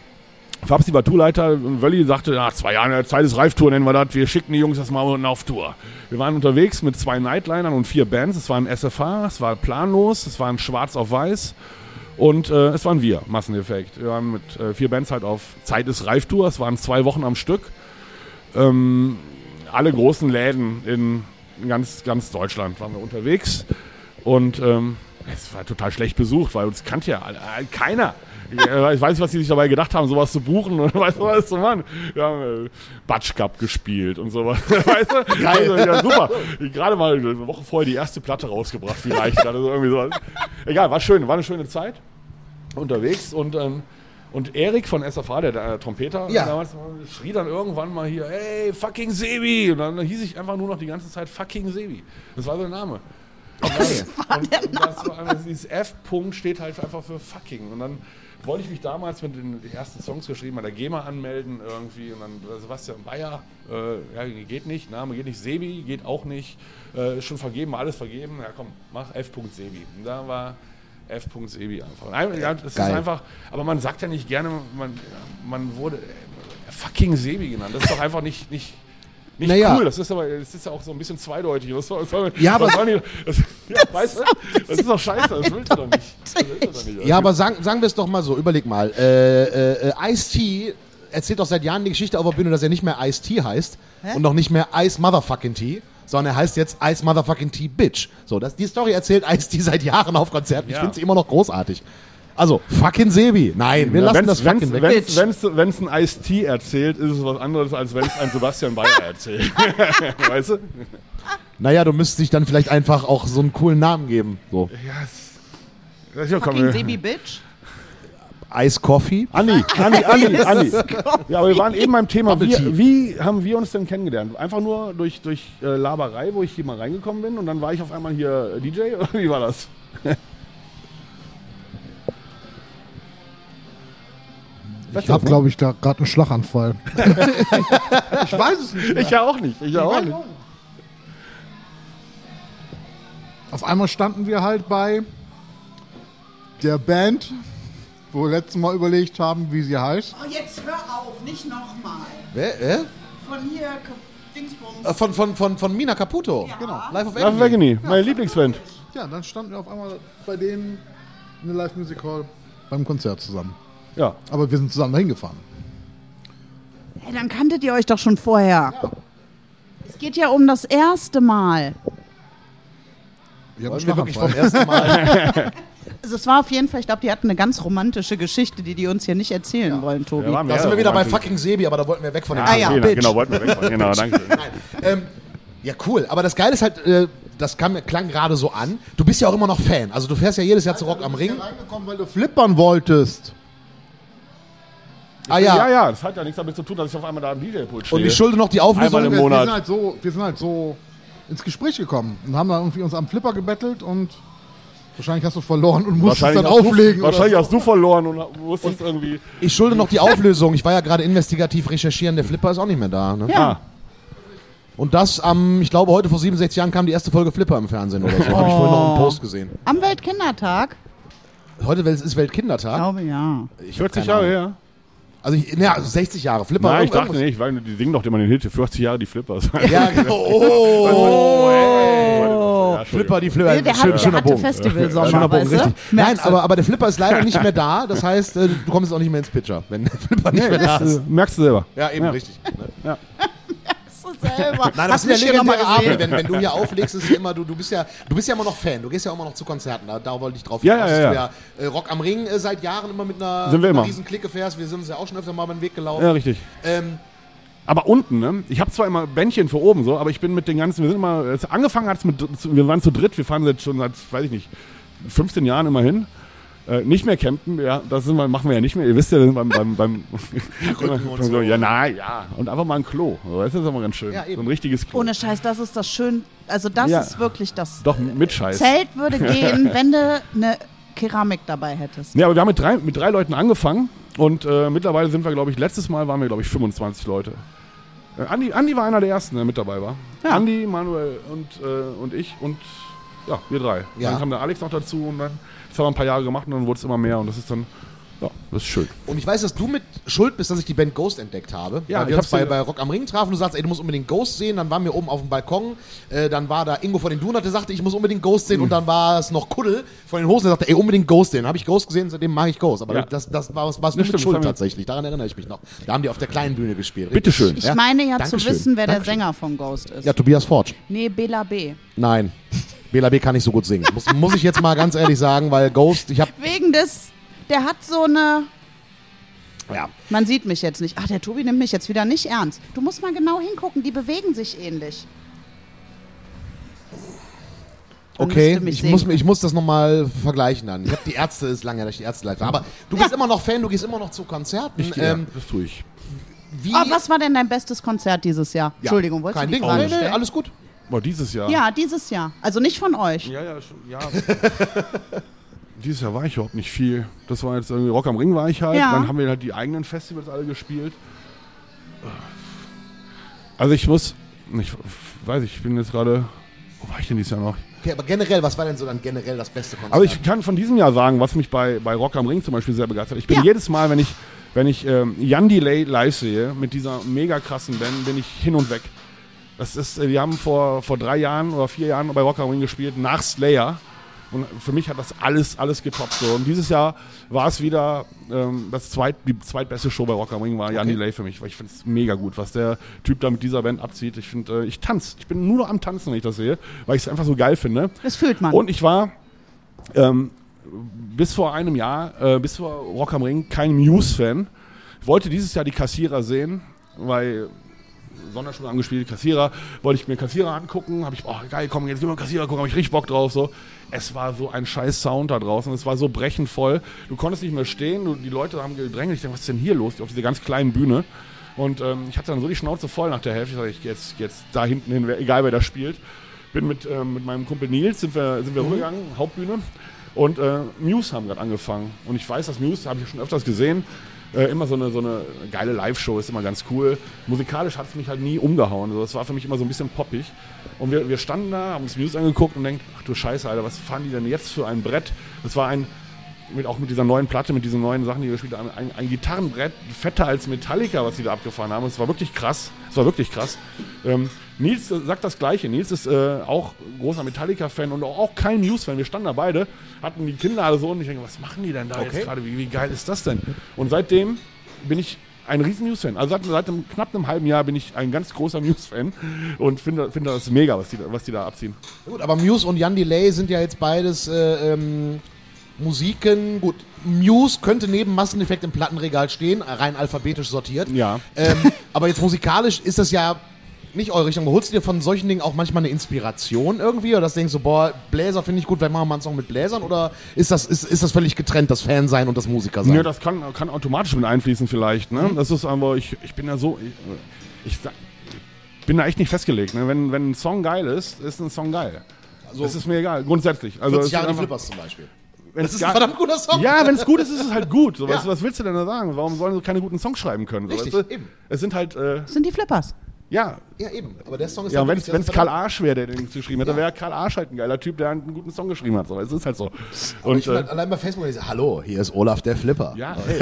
Fabsi war Tourleiter und Wölli sagte, ja, zwei Jahre Zeit ist Reiftour, nennen wir das. Wir schicken die Jungs das mal unten auf Tour. Wir waren unterwegs mit zwei Nightlinern und vier Bands. Es war ein SFH, es war planlos, es war ein Schwarz auf Weiß und äh, es waren wir, Masseneffekt. Wir waren mit äh, vier Bands halt auf Zeit ist Reiftour. Es waren zwei Wochen am Stück. Ähm, alle großen Läden in ganz, ganz Deutschland waren wir unterwegs und ähm, es war total schlecht besucht, weil uns kannte ja äh, keiner. Ich weiß nicht, was die sich dabei gedacht haben, sowas zu buchen und weißt du was zu machen. Wir haben äh, Batsch Cup gespielt und sowas. Weißt du? Geil. Also, ja, super. Gerade mal eine Woche vorher die erste Platte rausgebracht, vielleicht. Gerade so irgendwie sowas. Egal, war schön, war eine schöne Zeit unterwegs und ähm, und Erik von SFA, der, der Trompeter, Ja. damals schrie dann irgendwann mal hier, ey, fucking Sebi. Und dann hieß ich einfach nur noch die ganze Zeit fucking Sebi. Das war so der Name. Okay. Und, und das war, also dieses F-Punkt steht halt einfach für fucking. Und dann wollte ich mich damals mit den ersten Songs geschrieben bei der GEMA anmelden irgendwie und dann äh, Sebastian Bayer, äh, ja, geht nicht, Name geht nicht, Sebi geht auch nicht, äh, ist schon vergeben, alles vergeben, ja komm, mach F.Sebi. Und da war F. Sebi einfach. Ein- Ja, das Geil. ist einfach, aber man sagt ja nicht gerne, man, man wurde äh, fucking Sebi genannt. Das ist doch einfach nicht, nicht, nicht Naja. cool. Das ist aber, das ist ja auch so ein bisschen zweideutig. Was soll, soll, Ja, aber- was sollen die, das, ja, weißt du, das ist doch scheiße, das willst du doch nicht. Das willst du doch nicht. Ja, aber sagen, sagen wir es doch mal so, überleg mal. Äh, äh, Ice-T erzählt doch seit Jahren die Geschichte auf der Bühne, dass er nicht mehr Ice-T heißt Hä? und noch nicht mehr Ice Motherfucking T, sondern er heißt jetzt Ice Motherfucking T Bitch. So, das, die Story erzählt Ice-T seit Jahren auf Konzerten. Ich Ja. finde sie immer noch großartig. Also, fucking Sebi. Nein, wir Ja, lassen das fucking wenn's, weg. wenn's, wenn's ein Ice-T erzählt, ist es was anderes, als wenn es ein Sebastian Bayer erzählt. weißt du? Naja, du müsstest dich dann vielleicht einfach auch so einen coolen Namen geben. So, Ja, es, das ist ja komm, Fucking Sebi Bitch. Ice Coffee. Andi, Andi, Andi, Andi. Ja, aber wir waren eben beim Thema, wie, wie haben wir uns denn kennengelernt? Einfach nur durch, durch äh, Laberei, wo ich hier mal reingekommen bin und dann war ich auf einmal hier äh, DJ oder wie war das? Ich habe, glaube ich, da gerade einen Schlaganfall. ich weiß es nicht. Mehr. Ich ja auch nicht. Ich ja auch nicht. Auf einmal standen wir halt bei der Band, wo wir letztes Mal überlegt haben, wie sie heißt. Oh, jetzt hör auf, nicht nochmal. Wer, äh? Von hier, Dingsbums. Äh, Von, von, von, von Mina Caputo. Genau. Life of Agony. Agony, meine Lieblingsband. Ja, dann standen wir auf einmal bei denen in der Live Music Hall beim Konzert zusammen. Ja. Aber wir sind zusammen dahin gefahren. Hey, dann kanntet ihr euch doch schon vorher. Es geht ja um das erste Mal. Wir haben Wollen wir wirklich vom ersten Mal. Also es war auf jeden Fall, ich glaube, die hatten eine ganz romantische Geschichte, die die uns hier nicht erzählen wollen, Tobi. Ja, Da sind wir wieder bei fucking Sebi, aber da wollten wir weg von dem Ah ja, genau, Bitch. genau, wollten wir weg. Genau, danke. Ähm, ja, cool. Aber das Geile ist halt, äh, das kam, klang gerade so an. Du bist ja auch immer noch Fan. Also du fährst ja jedes Jahr zu Rock am Ring. Du bist ja reingekommen, weil du flippern wolltest. Ah Ja, ja. ja, das hat ja nichts damit zu tun, dass ich auf einmal da am DJ-Pult stehe. Und ich schulde noch die Auflösung. Einmal im wir, Monat. Wir sind, halt so, wir sind halt so ins Gespräch gekommen und haben da irgendwie uns am Flipper gebettelt und wahrscheinlich hast du verloren und musstest wahrscheinlich dann auflegen. Du, wahrscheinlich oder hast du verloren und musstest irgendwie. Ich schulde noch die Auflösung. Ich war ja gerade investigativ recherchieren. Der Flipper ist auch nicht mehr da. Ne? Ja. Und das am, ich glaube, heute vor 67 Jahren kam die erste Folge Flipper im Fernsehen oder so. Habe ich vorhin noch einen Post gesehen. Am Weltkindertag? Heute ist Ich Weltkindertag. glaube ja. Ich hab 40 keine Jahre her. Also, ich, ne, also 60 Jahre. Flipper. Nein, ich irgendwas- dachte nicht, weil die singen doch immer den Hit, 40 Jahre die Flippers. Ja, genau. Oh, Ja. Flipper, die Flipper. Nee, der, schön, hat, der schöner hatte Bogen. Festivalsommer, Schöner Bogen, weißt du? richtig. Nein, aber, aber der Flipper ist leider nicht mehr da. Das heißt, äh, du kommst auch nicht mehr ins Pitcher, wenn der Flipper nicht mehr da ist. merkst du selber. Ja, eben Ja. richtig. Du selber. Nein, das Hast sind ja legendäre gesehen? Wenn, wenn du hier auflegst, ist es immer, du, du, bist ja, du bist ja immer noch Fan. Du gehst ja immer noch zu Konzerten. Da, da wollte ich drauf Ja, hinaus, ja, ja. Du ja äh, Rock am Ring äh, seit Jahren immer mit einer, wir einer riesen Clique fährst. Wir sind uns ja auch schon öfter mal beim Weg gelaufen. Ja, richtig. Ähm, Aber unten, ne? Ich habe zwar immer Bändchen für oben so, aber ich bin mit den ganzen, wir sind immer, es, angefangen hat es mit, wir waren zu dritt, wir fahren jetzt schon seit, weiß ich nicht, 15 Jahren immer hin. Äh, nicht mehr campen, ja, das sind wir, machen wir ja nicht mehr. Ihr wisst ja, wir sind beim, beim, beim und so. ja, na, ja, und einfach mal ein Klo. So, Das ist immer ganz schön. Ja, so ein richtiges Klo. Ohne Scheiß, das ist das schön. Also das Ja. ist wirklich das. Doch mit Scheiß. Zelt würde gehen, wenn du eine Keramik dabei hättest. Ja, aber wir haben mit drei, mit drei Leuten angefangen und äh, mittlerweile sind wir, glaube ich, letztes Mal waren wir, glaube ich, 25 Leute. Äh, Andi, Andi war einer der ersten, der mit dabei war. Ja. Andi, Manuel und, äh, und ich und ja, wir drei. Ja. Dann kam der Alex noch dazu und dann, das haben wir ein paar Jahre gemacht und dann wurde es immer mehr und das ist dann, ja, das ist schön. und ich weiß, dass du mit schuld bist, dass ich die Band Ghost entdeckt habe. Ja, weil ich wir uns hab's bei, bei Rock am Ring trafen. Du sagst, ey, du musst unbedingt Ghost sehen. Dann waren wir oben auf dem Balkon. Äh, dann war da Ingo von den Donuts, der sagte, ich muss unbedingt Ghost Mhm. sehen. Und dann war es noch Kuddel von den Hosen, der sagte, ey, unbedingt Ghost sehen. Habe ich Ghost gesehen, seitdem mag ich Ghost. Aber Ja. das, das war was du Das mit stimmt, schuld tatsächlich. Daran erinnere ich mich noch. Da haben die auf der kleinen Bühne gespielt. Bitteschön. Ich Ja. meine ja Dankeschön. zu wissen, wer Dankeschön. der Sänger von Ghost ist. Ja, Tobias Forge. Nee, Bela B. Nein. Bela B kann nicht so gut singen. Muss, muss ich jetzt mal ganz ehrlich sagen, weil Ghost, ich habe Wegen des, der hat so eine, ja, man sieht mich jetzt nicht. Ach, der Tobi nimmt mich jetzt wieder nicht ernst. Du musst mal genau hingucken, die bewegen sich ähnlich. Man Okay, ich sehen muss, ich muss das nochmal vergleichen dann. Ich habe die Ärzte, ist lange, dass ich die Ärzte live war. Aber du bist immer noch Fan, du gehst immer noch zu Konzerten. Ich, ja, ähm, das tue ich. wie, Oh, was war denn dein bestes Konzert dieses Jahr? Ja, Entschuldigung, wolltest kein du die Ding. Frage Nee, alles gut. Boah, dieses Jahr. Ja, dieses Jahr. Also nicht von euch. Ja, ja, schon, ja. Dieses Jahr war ich überhaupt nicht viel. Das war jetzt irgendwie Rock am Ring war ich halt. Ja. Dann haben wir halt die eigenen Festivals alle gespielt. Also ich muss, ich weiß ich, ich bin jetzt gerade, wo war ich denn dieses Jahr noch? Okay, aber generell, was war denn so dann generell das beste Konzert? Aber ich kann von diesem Jahr sagen, was mich bei, bei Rock am Ring zum Beispiel sehr begeistert. Ich bin Ja. jedes Mal, wenn ich, wenn ich ähm, Jan Delay live sehe, mit dieser mega krassen Band, bin ich hin und weg. Das ist, äh, wir haben vor, vor drei Jahren oder vier Jahren bei Rock am Ring gespielt, nach Slayer. Und für mich hat das alles, alles getoppt. So. Und dieses Jahr war es wieder ähm, das zweit, die zweitbeste Show bei Rock am Ring war Jan Okay. Delay für mich, weil ich finde es mega gut, was der Typ da mit dieser Band abzieht. Ich finde, äh, ich tanze. Ich bin nur noch am Tanzen, wenn ich das sehe, weil ich es einfach so geil finde. Das fühlt man. Und ich war ähm, bis vor einem Jahr, äh, bis vor Rock am Ring, kein Muse-Fan. Ich wollte dieses Jahr die Kassierer sehen, weil Sonderschule angespielt, Kassierer, wollte ich mir Kassierer angucken, habe ich, oh geil, komm, jetzt gehen wir Kassierer gucken, habe ich richtig Bock drauf, so. Es war so ein scheiß Sound da draußen, es war so brechend voll. Du konntest nicht mehr stehen, du, die Leute haben gedrängelt, ich dachte, was ist denn hier los, auf dieser ganz kleinen Bühne. Und ähm, ich hatte dann so die Schnauze voll nach der Hälfte, ich dachte, ich jetzt, jetzt da hinten hin, egal wer da spielt. Bin mit, ähm, mit meinem Kumpel Nils, sind wir, sind wir rübergegangen, Hauptbühne. Und äh, Muse haben gerade angefangen. Und ich weiß, dass Muse, habe ich schon öfters gesehen, äh, immer so eine, so eine geile Live-Show ist immer ganz cool. Musikalisch hat es mich halt nie umgehauen. Also das war für mich immer so ein bisschen poppig. Und wir, wir standen da, haben uns Muse angeguckt und denken, ach du Scheiße, Alter, was fahren die denn jetzt für ein Brett? Das war ein, mit, auch mit dieser neuen Platte, mit diesen neuen Sachen, die wir gespielt haben, ein, ein Gitarrenbrett fetter als Metallica, was die da abgefahren haben. Es war wirklich krass. Es war wirklich krass. Ähm, Nils sagt das Gleiche. Nils ist äh, auch großer Metallica-Fan und auch, auch kein Muse-Fan. Wir standen da beide, hatten die Kinder alle so und ich denke, was machen die denn da Okay. jetzt gerade? Wie, wie geil ist das denn? Und seitdem bin ich ein riesen Muse-Fan. Also seit, seit einem, knapp einem halben Jahr bin ich ein ganz großer Muse-Fan und finde, finde das mega, was die, da- was die da abziehen. Gut, aber Muse und Jan Delay sind ja jetzt beides äh, ähm, Musiken. Gut, Muse könnte neben Masseneffekt im Plattenregal stehen, rein alphabetisch sortiert. Ja. Ähm, aber jetzt musikalisch ist das ja nicht eure Richtung. Holst du dir von solchen Dingen auch manchmal eine Inspiration irgendwie? Oder das denkst du, boah, Bläser finde ich gut, vielleicht machen wir mal einen Song mit Bläsern? Oder ist das, ist, ist das völlig getrennt, das Fansein und das Musikersein? Ja, das kann, kann automatisch mit einfließen vielleicht. Ne? Das ist aber, ich, ich bin ja so, ich, ich bin da echt nicht festgelegt. Ne? Wenn, wenn ein Song geil ist, ist ein Song geil. Also das ist mir egal, grundsätzlich. Also 40 es Jahre ist die Flippers zum Beispiel. Wenn's Das ist ein verdammt guter Song. Ja, wenn es gut ist, ist es halt gut. So, was, Ja. was willst du denn da sagen? Warum sollen sie keine guten Songs schreiben können? So, Richtig, weißt du? eben. Es sind halt, äh, Das sind die Flippers. ja, Ja, eben. Aber der Song ist ja, halt wenn es ist Karl Arsch wäre, der den geschrieben hätte, wäre Karl Arsch halt ein geiler Typ, der einen guten Song geschrieben hat. So, es ist halt so. Aber Und ich äh, halt allein bei Facebook, wenn ich sage, hallo, hier ist Olaf der Flipper. ja, hey,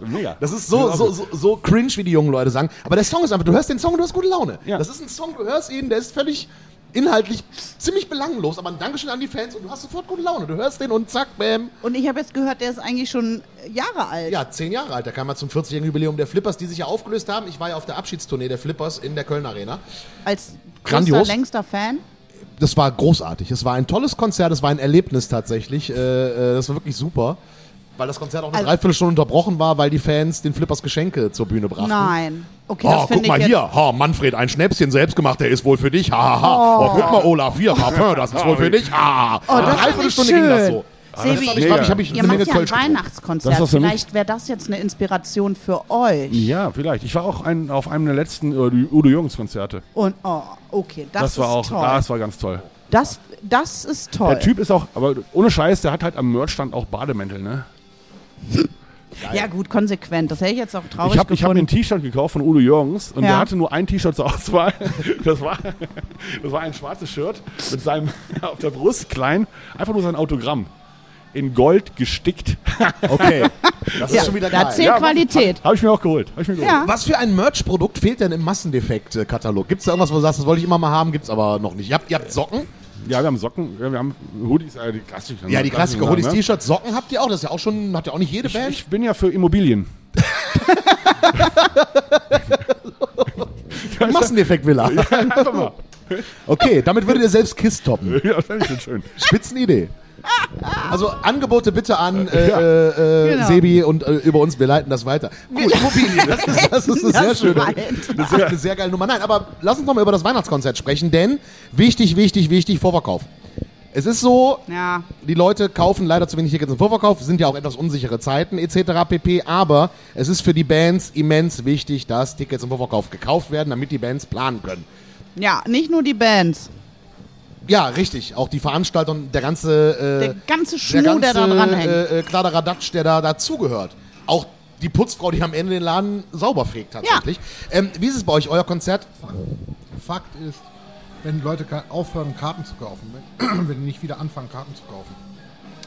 mega. Das ist so, so, so, so cringe, wie die jungen Leute sagen. Aber der Song ist einfach, du hörst den Song und du hast gute Laune. Ja. Das ist ein Song, du hörst ihn, der ist völlig inhaltlich ziemlich belanglos, aber ein Dankeschön an die Fans und du hast sofort gute Laune. Du hörst den und zack, bam. Und ich habe jetzt gehört, der ist eigentlich schon Jahre alt. Ja, zehn Jahre alt. Da kam er zum 40-jährigen Jubiläum der Flippers, die sich ja aufgelöst haben. Ich war ja auf der Abschiedstournee der Flippers in der Köln Arena. Als Grandios. längster Fan. Das war großartig. Es war ein tolles Konzert, es war ein Erlebnis tatsächlich. Äh, äh, das war wirklich super. Weil das Konzert auch eine Also- Dreiviertelstunde unterbrochen war, weil die Fans den Flippers Geschenke zur Bühne brachten. Nein. Okay, Oh, das guck mal hier. Ha, Manfred, ein Schnäpschen selbstgemacht, der ist wohl für dich. Ha, ha, ha. Oh. guck mal, Olaf, hier, Parfum, das ist wohl für dich. Ha. Oh, das Eine Dreiviertelstunde ging das so. Sebi, ich, hab ich, hab ich ihr eine Menge macht ja ein. Weihnachtskonzert. Vielleicht wäre das jetzt eine Inspiration für euch. Ja, vielleicht. Ich war auch ein, auf einem der letzten äh, Udo Jürgens Konzerte. Und oh, okay, das, Das, war auch, toll. das war ganz toll. Das, das ist toll. Der Typ ist auch, aber ohne Scheiß, der hat halt am Merchstand auch Bademäntel, ne? Ja gut, konsequent. Das hätte ich jetzt auch traurig Ich habe ich hab mir ein. T-Shirt gekauft von Udo Jürgens und Ja. der hatte nur ein T-Shirt zur Auswahl. Das war, das war ein schwarzes Shirt mit seinem auf der Brust klein, einfach nur sein Autogramm. In Gold gestickt. Okay, das ist ja, schon wieder da geil. zählt Ja, Qualität. Habe ich mir auch geholt. Hab ich mir geholt. Ja. Was für ein Merch-Produkt fehlt denn im Massendefekt-Katalog? Gibt es da irgendwas, wo du sagst, das wollte ich immer mal haben, gibt es aber noch nicht? Ihr habt, ihr habt Socken? Ja, wir haben Socken, ja, wir haben Hoodies, äh, die Klassiker. Ja, die Klassiker, Hoodies, ne? T-Shirts, Socken habt ihr auch. Das ist ja auch schon, hat ja auch nicht jede Ich, Band. ich bin ja für Immobilien. Massendefekt-Villa. Einfach mal. Okay, damit würdet ihr selbst KISS toppen. Ja, das ist schon schön. Spitzenidee. Also Angebote bitte an äh, äh, äh, Genau. Sebi und äh, über uns, wir leiten das weiter. Cool, Immobilien, das ist, das ist eine sehr Das schöne, weit. das ist eine sehr geile Nummer. Nein, aber lass uns noch mal über das Weihnachtskonzert sprechen, denn wichtig, wichtig, wichtig, Vorverkauf. Es ist so, Ja, die Leute kaufen leider zu wenig Tickets im Vorverkauf, sind ja auch etwas unsichere Zeiten etc. pp. Aber es ist für die Bands immens wichtig, dass Tickets im Vorverkauf gekauft werden, damit die Bands planen können. ja, nicht nur die Bands. Ja, richtig. Auch die Veranstaltung, der ganze, äh, Der ganze Schmuh, der, da dranhängt. Äh, äh, Kladderadatsch, der da dazugehört. Auch die Putzfrau, die am Ende den Laden sauber fegt tatsächlich. Ähm, wie ist es bei euch, euer Konzert? Fakt ist, wenn Leute aufhören, Karten zu kaufen, wenn, wenn die nicht wieder anfangen, Karten zu kaufen,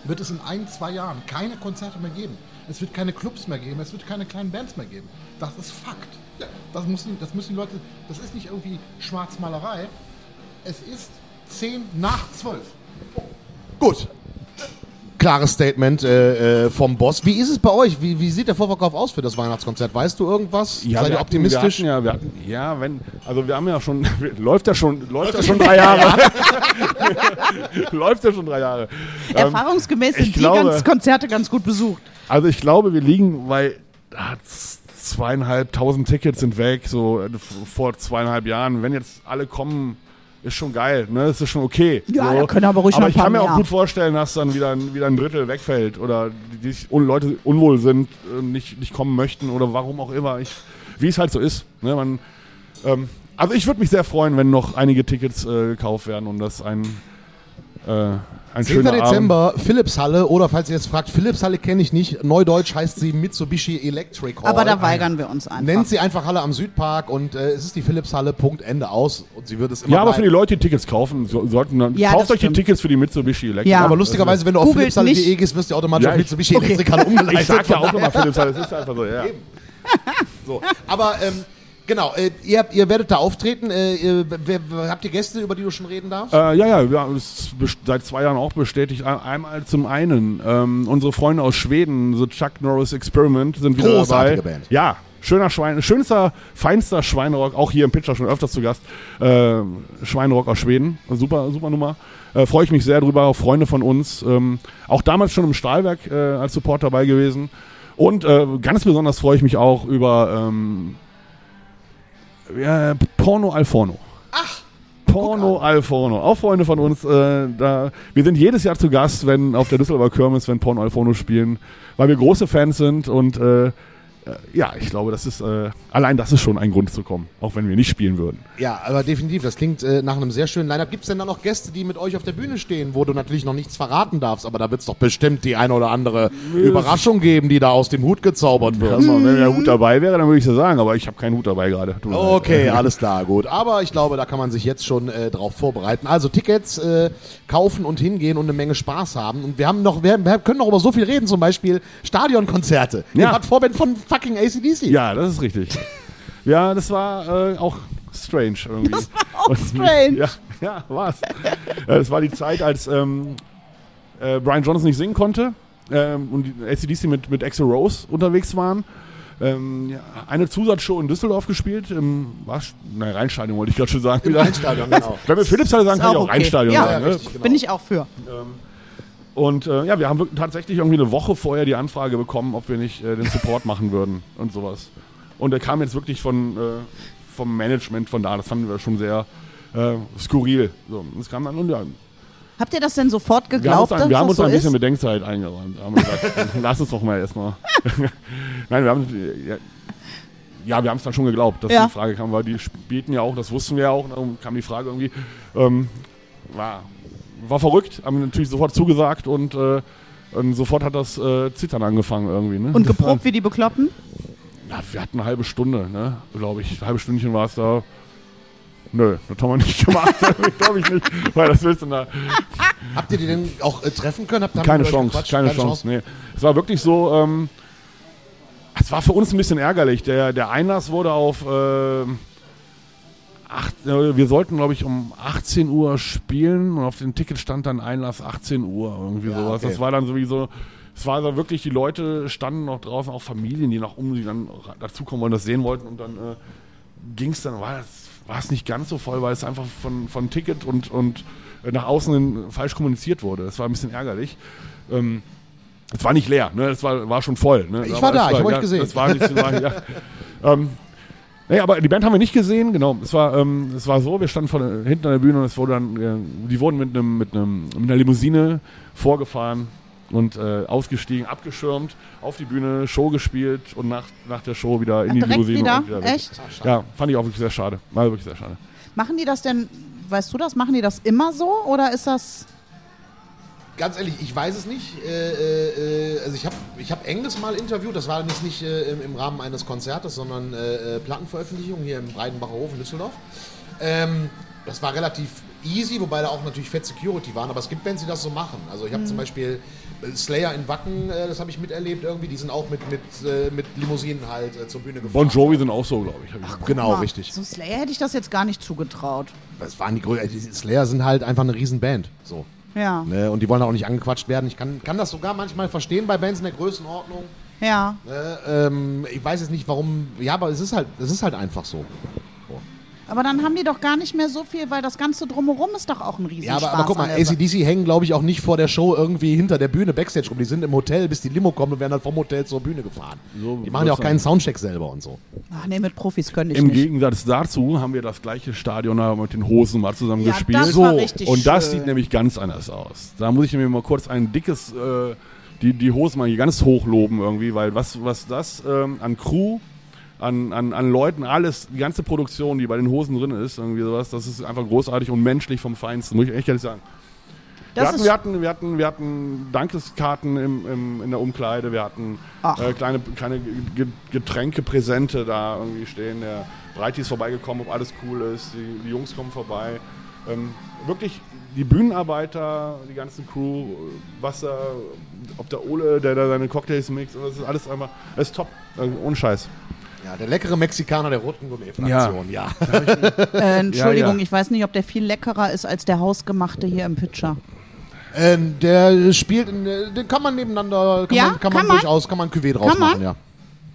wird es in ein, zwei Jahren keine Konzerte mehr geben. Es wird keine Clubs mehr geben, es wird keine kleinen Bands mehr geben. Das ist Fakt. Das müssen, das müssen die Leute, das ist nicht irgendwie Schwarzmalerei. Es ist 10 nach 12. Gut. Klares Statement äh, äh, vom Boss. Wie ist es bei euch? Wie, wie sieht der Vorverkauf aus für das Weihnachtskonzert? Weißt du irgendwas? Seid wir ihr optimistisch? Hatten, ja, wir hatten, ja, wenn, also wir haben ja schon, läuft ja schon, läuft ja schon drei Jahre. läuft ja schon drei Jahre. Ähm, Erfahrungsgemäß ich sind die glaube- ganz Konzerte ganz gut besucht. Also ich glaube, wir liegen bei ah, zweieinhalbtausend Tickets sind weg, so äh, vor zweieinhalb Jahren. Wenn jetzt alle kommen, ist schon geil, ne? Das ist schon okay. Ja, so. da können aber ruhig aber noch ein ich kann mir mehr. auch gut vorstellen, dass dann wieder, ein- wieder ein Drittel wegfällt oder die, die Leute unwohl sind, äh, nicht, nicht kommen möchten oder warum auch immer. Ich, wie es halt so ist. Ne? Man, ähm, also ich würde mich sehr freuen, wenn noch einige Tickets äh, gekauft werden und das ein, ein 10. schöner Abend. Dezember, Philipshalle oder falls ihr jetzt fragt, Philipshalle kenne ich nicht. Neudeutsch heißt sie Mitsubishi Electric Hall. Aber da weigern wir uns einfach. Nennt sie einfach Halle am Südpark und äh, es ist die Philipshalle, Punkt, Ende aus. Und sie wird es immer Ja, aber für die. Leute, die Tickets kaufen, so, sollten dann, Ja, kauft euch die stimmt. Tickets für die Mitsubishi Electric. Ja. Aber lustigerweise, wenn du auf philipshalle.de gehst, wirst du automatisch Ja, auf Mitsubishi Okay. Electric Halle umgeleitet. ich sag ja auch immer Philips, das ist einfach so, ja. So. Aber ähm, genau, äh, ihr, ihr werdet da auftreten. Äh, ihr, wer, habt ihr Gäste, über die du schon reden darfst? Äh, ja, ja, wir haben es seit zwei Jahren auch bestätigt. Ein- Einmal zum einen, ähm, unsere Freunde aus Schweden, The Chuck Norris Experiment, sind wieder Großartige dabei. Band. Ja, schöner Schwein, schönster, feinster Schweinerock, auch hier im Pitcher schon öfters zu Gast. Äh, Schweinerock aus Schweden, super, super Nummer. Äh, Freue ich mich sehr drüber, auch Freunde von uns. Ähm, auch damals schon im Stahlwerk äh, als Support dabei gewesen. Und äh, ganz besonders freue ich mich auch über ähm, ja, Porno Alforno. Porno Alforno. Auch Freunde von uns. Äh, da, wir sind jedes Jahr zu Gast, wenn auf der Düsseldorfer Kirmes, wenn Porno Alforno spielen, weil wir große Fans sind und äh, ja, ich glaube, das ist äh, allein das ist schon ein Grund zu kommen, auch wenn wir nicht spielen würden. Ja, aber definitiv. Das klingt äh, nach einem sehr schönen Line-Up. Gibt es denn da noch Gäste, die mit euch auf der Bühne stehen, wo du natürlich noch nichts verraten darfst? Aber da wird es doch bestimmt die eine oder andere Überraschung geben, die da aus dem Hut gezaubert wird. Also, wenn der Hut dabei wäre, dann würde ich so sagen, aber ich habe keinen Hut dabei gerade. Leid. Okay, alles klar, gut. Aber ich glaube, da kann man sich jetzt schon äh, drauf vorbereiten. Also Tickets äh, kaufen und hingehen und eine Menge Spaß haben. Und wir haben noch, wir, wir können noch über so viel reden, zum Beispiel Stadionkonzerte. Ihr Ja. wart Vorband von fucking ACDC. Ja, das ist richtig. Ja, das war äh, auch strange irgendwie. Das war auch Und- strange. Ja, ja war's. Äh, Es war die Zeit, als ähm, äh, Brian Johnson nicht singen konnte ähm, und die ACDC mit, mit Axel Rose unterwegs waren. Ähm, ja, eine Zusatzshow in Düsseldorf gespielt, im was? Nein, Rheinstadion wollte ich gerade schon sagen. Im. Rheinstadion, genau. Wenn wir Philipshalle sagen, Ist kann ich auch auch okay. Rheinstadion Ja, sagen. ja, Ne? richtig. genau. Bin ich auch für. Und äh, ja, wir haben tatsächlich irgendwie eine Woche vorher die Anfrage bekommen, ob wir nicht äh, den Support machen würden und sowas. Und der kam jetzt wirklich von, äh, vom Management von da. Das fanden wir schon sehr äh, skurril. So, es kam dann und ja, Habt ihr das denn sofort wir haben geglaubt, uns, wir haben das uns so ein bisschen ist? Bedenkzeit eingeräumt. Haben gesagt, lass es doch mal erstmal. Nein, wir haben ja, ja, wir haben es dann schon geglaubt, dass Ja. die Frage kam, weil die spielten ja auch, das wussten wir ja auch, und dann kam die Frage irgendwie, ähm, war, war verrückt, haben natürlich sofort zugesagt und, äh, und sofort hat das äh, Zittern angefangen irgendwie. Ne? Und geprobt wie die Bekloppten? Ja, wir hatten eine halbe Stunde, ne? glaube ich. Ein halbe Stündchen war es da. Nö, das haben wir nicht gemacht, glaube ich nicht. Weil das willst du da. Habt ihr die denn auch äh, treffen können? Keine die mit euch Chance, keine, Chance, nee. Es war wirklich so, ähm, es war für uns ein bisschen ärgerlich. Der, der Einlass wurde auf, ähm, acht, äh, wir sollten glaube ich um 18 Uhr spielen und auf dem Ticket stand dann Einlass 18 Uhr, irgendwie Ja, sowas. okay. Das war dann sowieso, es war so wirklich, die Leute standen noch draußen, auch Familien, die noch um, die dann dazukommen wollen, das sehen wollten und dann äh, ging es dann, war es war es nicht ganz so voll, weil es einfach von, von Ticket und, und äh, nach außen falsch kommuniziert wurde. Das war ein bisschen ärgerlich. Ähm, es war nicht leer, ne? Es war, war schon voll. Ne? Ich war da, es ich hab euch ja, gesehen. Es war nicht, war, ja. ähm, nee, aber die Band haben wir nicht gesehen, genau. Es war, ähm, es war so, wir standen vor, der- hinten an der Bühne und es wurde dann, äh, die wurden mit einem mit einem mit einer Limousine vorgefahren und äh, ausgestiegen, abgeschirmt, auf die Bühne, Show gespielt und nach, nach der Show wieder in die Direkt Limousine wieder? und wieder weg. Echt? Ja, fand ich auch wirklich sehr schade. War wirklich sehr schade. Machen die das denn weißt du das? Machen die das immer so oder ist das. Ganz ehrlich, ich weiß es nicht. Äh, äh, also ich habe ich hab Engels mal interviewt, das war jetzt nicht äh, im, im Rahmen eines Konzertes, sondern äh, äh, Plattenveröffentlichung hier im Breidenbacher Hof in Düsseldorf. Ähm, das war relativ easy, wobei da auch natürlich Fett Security waren, aber es gibt Bands, die das so machen. Also ich habe zum Beispiel äh, Slayer in Wacken, äh, das habe ich miterlebt irgendwie, die sind auch mit, mit, äh, mit Limousinen halt äh, zur Bühne gefahren. Bon Jovi sind auch so, glaube ich. Hab ich Genau, Mal, richtig. So Slayer hätte ich das jetzt gar nicht zugetraut. Das waren äh, die Slayer sind halt einfach eine Riesenband. So. Ja. Ne? Und die wollen auch nicht angequatscht werden. Ich kann, kann das sogar manchmal verstehen bei Bands in der Größenordnung. Ja. Ne? Ähm, ich weiß jetzt nicht warum. Ja, aber es ist halt, es ist halt einfach so. Aber dann haben die doch gar nicht mehr so viel, weil das Ganze drumherum ist doch auch ein Ja, Riesenspaß. aber, aber guck mal. ACDC hängen, glaube ich, auch nicht vor der Show irgendwie hinter der Bühne Backstage rum. Die sind im Hotel, bis die Limo kommt und werden dann vom Hotel zur Bühne gefahren. So die machen ja auch keinen Soundcheck selber und so. Ach nee, mit Profis könnte ich Im nicht. Gegensatz dazu haben wir das gleiche Stadion da mit den Hosen mal zusammen Ja, gespielt. das war richtig und das schön. sieht nämlich ganz anders aus. Da muss ich mir mal kurz ein dickes, äh, die, die Hosen mal hier ganz hoch loben irgendwie, weil was, was das ähm, an Crew, an, an, an Leuten, alles, die ganze Produktion, die bei den Hosen drin ist, irgendwie sowas, das ist einfach großartig und menschlich vom Feinsten, muss ich echt ehrlich sagen. Wir hatten, wir, hatten, wir, hatten, wir hatten Dankeskarten im, im, in der Umkleide, wir hatten äh, kleine, kleine Ge- Getränkepräsente da irgendwie stehen. Der Breiti ist vorbeigekommen, ob alles cool ist, die, die Jungs kommen vorbei. Ähm, wirklich die Bühnenarbeiter, die ganze Crew, Wasser, ob der Ole, der da seine Cocktails mixt, das ist alles einfach, das ist top, also ohne Scheiß. Ja, der leckere Mexikaner der roten Gourmet-Fraktion, ja. Äh, Entschuldigung, Ja, ja. ich weiß nicht, ob der viel leckerer ist als der hausgemachte hier im Pitcher. Ähm, der spielt, in, äh, den kann man nebeneinander, kann Ja, man, kann man kann man? durchaus, kann man Cuvée draus Kann man? machen, ja.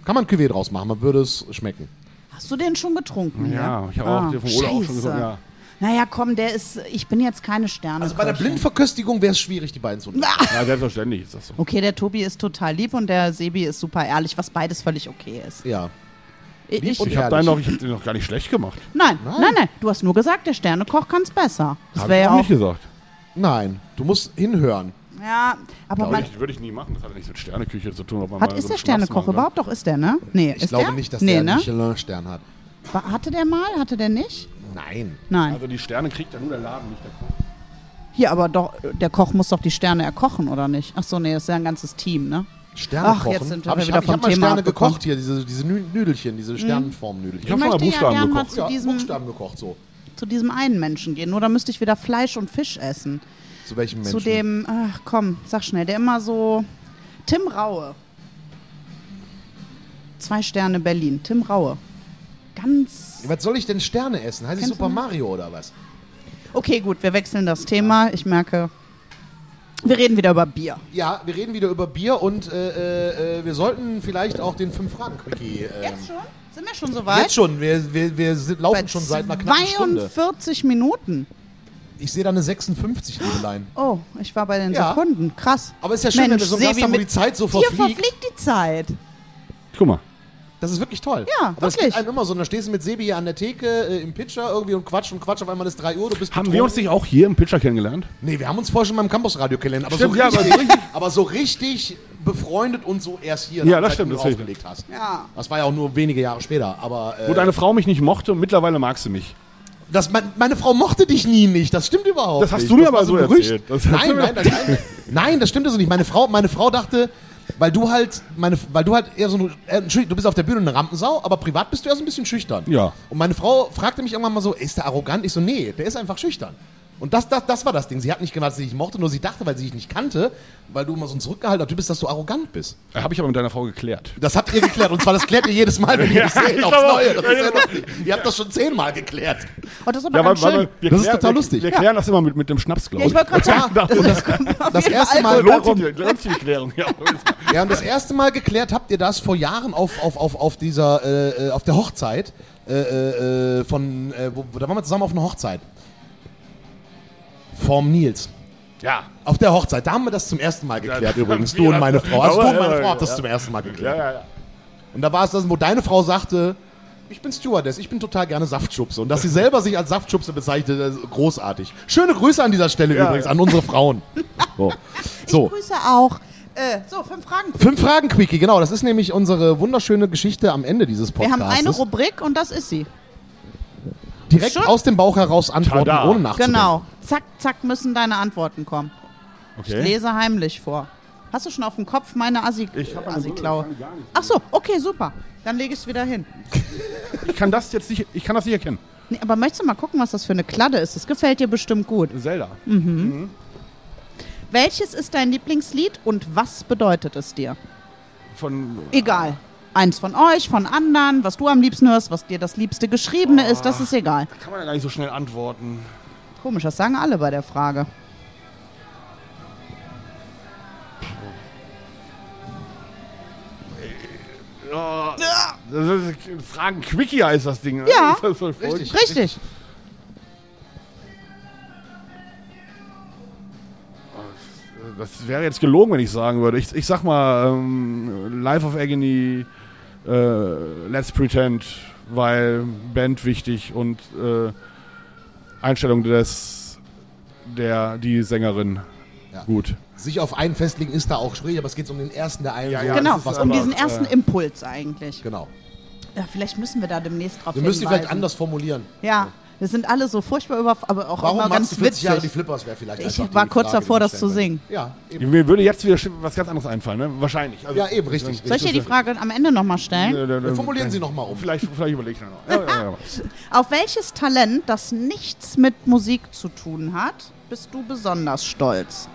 Kann man Cuvée draus machen, man würde es schmecken. Hast du den schon getrunken? Ja, ich habe Ah, auch den vom Ole auch schon scheiße. gesagt, ja. Naja, komm, der ist. Ich bin jetzt keine Sterne. Also bei der Blindverköstigung wäre es schwierig, die beiden zu nehmen. Ja, selbstverständlich ist das so. Okay, der Tobi ist total lieb und der Sebi ist super ehrlich, was beides völlig okay ist. Ja. Ich, ich, habe deinen noch, ich hab den noch gar nicht schlecht gemacht. nein, Nein. nein, nein, Du hast nur gesagt, der Sternekoch kann es besser. Das wäre ich ja auch nicht gesagt. Nein, du musst hinhören. Ja, aber man. ich, würde ich nie machen. Das hat ja nichts mit Sterneküche zu tun. Ob man Hat, mal ist so der einen Schnaps Sternekoch machen kann. überhaupt? Doch, ist der, ne? Nee, Ich ist glaube der? nicht, dass nee, der einen ne? Michelin-Stern hat. War- Hatte der mal? Hatte der nicht? Nein. Nein. Also die Sterne kriegt ja nur der Laden, nicht der Koch. Hier, aber doch, der Koch muss doch die Sterne erkochen, oder nicht? Ach so, nee, das ist ja ein ganzes Team, ne? Sterne Ach, kochen. jetzt sind wir Aber ich wieder habe vom hab mal Thema Sterne abgekommen. gekocht hier, diese, diese Nü- Nüdelchen, diese Sternenformnüdelchen. Ich habe schon mal möchte ja Buchstaben gern mal gekocht. zu ja, diesem- Buchstaben gekocht, so. Zu diesem einen Menschen gehen. Nur da müsste ich wieder Fleisch und Fisch essen. Zu welchem Menschen? Zu dem, ach komm, sag schnell, der immer so. Tim Raue. Zwei Sterne Berlin. Tim Raue. Ganz. Was soll ich denn Sterne essen? Heißt ich Kennst Super Mario oder was? Okay, gut, wir wechseln das Thema. Ich merke. Wir reden wieder über Bier. Ja, wir reden wieder über Bier und äh, äh, wir sollten vielleicht auch den Fünf-Fragen-Quickie. Ähm, Jetzt schon? Sind wir schon so weit? Jetzt schon, wir, wir, wir sind, laufen Bei schon seit einer knappen Stunde. 42 Minuten. Ich sehe da eine 56, Liebelein. Oh, ich war bei den Ja. Sekunden. Krass. Aber ist ja schön, wenn wir so einen Gast haben, wo die Zeit so verfliegt. verfliegt die Zeit. Guck mal. Das ist wirklich toll. Ja, Aber das wirklich. geht einem immer so. Da stehst du mit Sebi hier an der Theke äh, im Pitcher irgendwie und quatsch und quatsch. Auf einmal ist 3 Uhr, du bist Haben betrunken. wir uns nicht auch hier im Pitcher kennengelernt? Nee, wir haben uns vorher schon beim Campusradio kennengelernt. Aber, Stimmt, so ja, richtig, aber so aber so richtig befreundet und so erst hier. Ja, nach das stimmt, wo das du hilft. aufgelegt hast. Ja. Das war ja auch nur wenige Jahre später. Aber äh, Wo deine Frau mich nicht mochte, mittlerweile mag sie mich. das, mein, meine Frau mochte dich nie nicht. Das stimmt überhaupt Das hast nicht. du mir war aber so Gerücht. erzählt. Das du nein, nein, nein. Nein, das stimmt so nicht. Meine Frau, meine Frau dachte, weil du halt, meine, weil du halt eher so, ein- äh, Entschuldigung, du bist auf der Bühne eine Rampensau, aber privat bist du ja so ein bisschen schüchtern. Ja. Und meine Frau fragte mich irgendwann mal so, ist der arrogant? Ich so, nee, der ist einfach schüchtern. Und das, das, das war das Ding. Sie hat nicht gemacht, dass sie dich mochte, nur sie dachte, weil sie dich nicht kannte, weil du immer so ein zurückgehaltener Typ bist, dass du arrogant bist. Habe ich aber mit deiner Frau geklärt. Das habt ihr geklärt. Und zwar, das klärt ihr jedes Mal, wenn ihr Ja, mich seht, ich aufs. Neue. Das ist ja lustig. Ihr habt das schon zehnmal geklärt. Oh, das ist aber Ja, ganz weil, schön. weil wir Das ist klären- total wir, lustig. Wir klären das immer mit, mit dem Schnaps, glaube ja, ich wollte gerade sagen, Und das, das erste Mal, lohnt sich, die- Klärung. Ja. ja, und das erste Mal geklärt habt ihr das vor Jahren auf, auf, auf, auf dieser, äh, äh, auf der Hochzeit, äh, äh, äh, von, äh, wo, da waren wir zusammen auf einer Hochzeit. Vom Nils. ja. Auf der Hochzeit, da haben wir das zum ersten Mal geklärt Ja, übrigens. wir Du und meine Frau. Also du und meine ja, Frau habt das ja. zum ersten Mal Ja, geklärt. ja, ja. Und da war es das, wo deine Frau sagte, ich bin Stewardess, ich bin total gerne Saftschubse. Und dass sie selber sich als Saftschubse bezeichnet, großartig. Schöne Grüße an dieser Stelle Ja, übrigens ja. an unsere Frauen. So. so. Ich grüße auch. Äh, so, fünf Fragen. Fünf Fragen, Quickie, genau. Das ist nämlich unsere wunderschöne Geschichte am Ende dieses Wir Podcasts. haben eine Rubrik und das ist sie. direkt Schon? aus dem Bauch heraus antworten, Tada. ohne nachzudenken. Genau. Zack, zack müssen deine Antworten kommen. Ich Okay. lese heimlich vor. Hast du schon auf dem Kopf meine Assi Ich Assi-Klaue? Ich nicht. Ach so, okay, super. Dann lege ich es wieder hin. Ich kann das jetzt nicht, ich kann das nicht erkennen. Nee, aber möchtest du mal gucken, was das für eine Kladde ist? Das gefällt dir bestimmt gut. Zelda. Welches ist dein Lieblingslied und was bedeutet es dir? Von Egal. Eins von euch, von anderen, was du am liebsten hörst, was dir das liebste Geschriebene ist, das ist egal. kann man ja gar nicht so schnell antworten. Komisch, das sagen alle bei der Frage. Ja. Das ist, Fragen Quickie heißt das Ding. ne? Ja, Das richtig. Richtig. Das wäre jetzt gelogen, wenn ich sagen würde. Ich, ich sag mal, ähm, Life of Agony, äh, Let's Pretend, weil Band wichtig und äh, Einstellung des, der, die Sängerin Ja. gut. Sich auf einen festlegen ist da auch schwierig, aber es geht um den ersten der einen. Ja, ja, genau, was um diesen ersten äh, Impuls eigentlich. Genau. Ja, vielleicht müssen wir da demnächst drauf Wir müssen vielleicht anders formulieren. Ja, wir sind alle so furchtbar über, aber auch Warum immer ganz du 40 Jahre die witzig. Flippers wäre vielleicht Ich war kurz Frage, davor, das zu singen. Ja, eben. Mir würde jetzt wieder was ganz anderes einfallen, ne? Wahrscheinlich. Also, Ja, eben, richtig. Soll ich dir die Frage am Ende nochmal stellen? Äh, äh, Wir formulieren sie nochmal um. Vielleicht, vielleicht überlege ich noch. Ja, ja, ja. Auf welches Talent, das nichts mit Musik zu tun hat, bist du besonders stolz?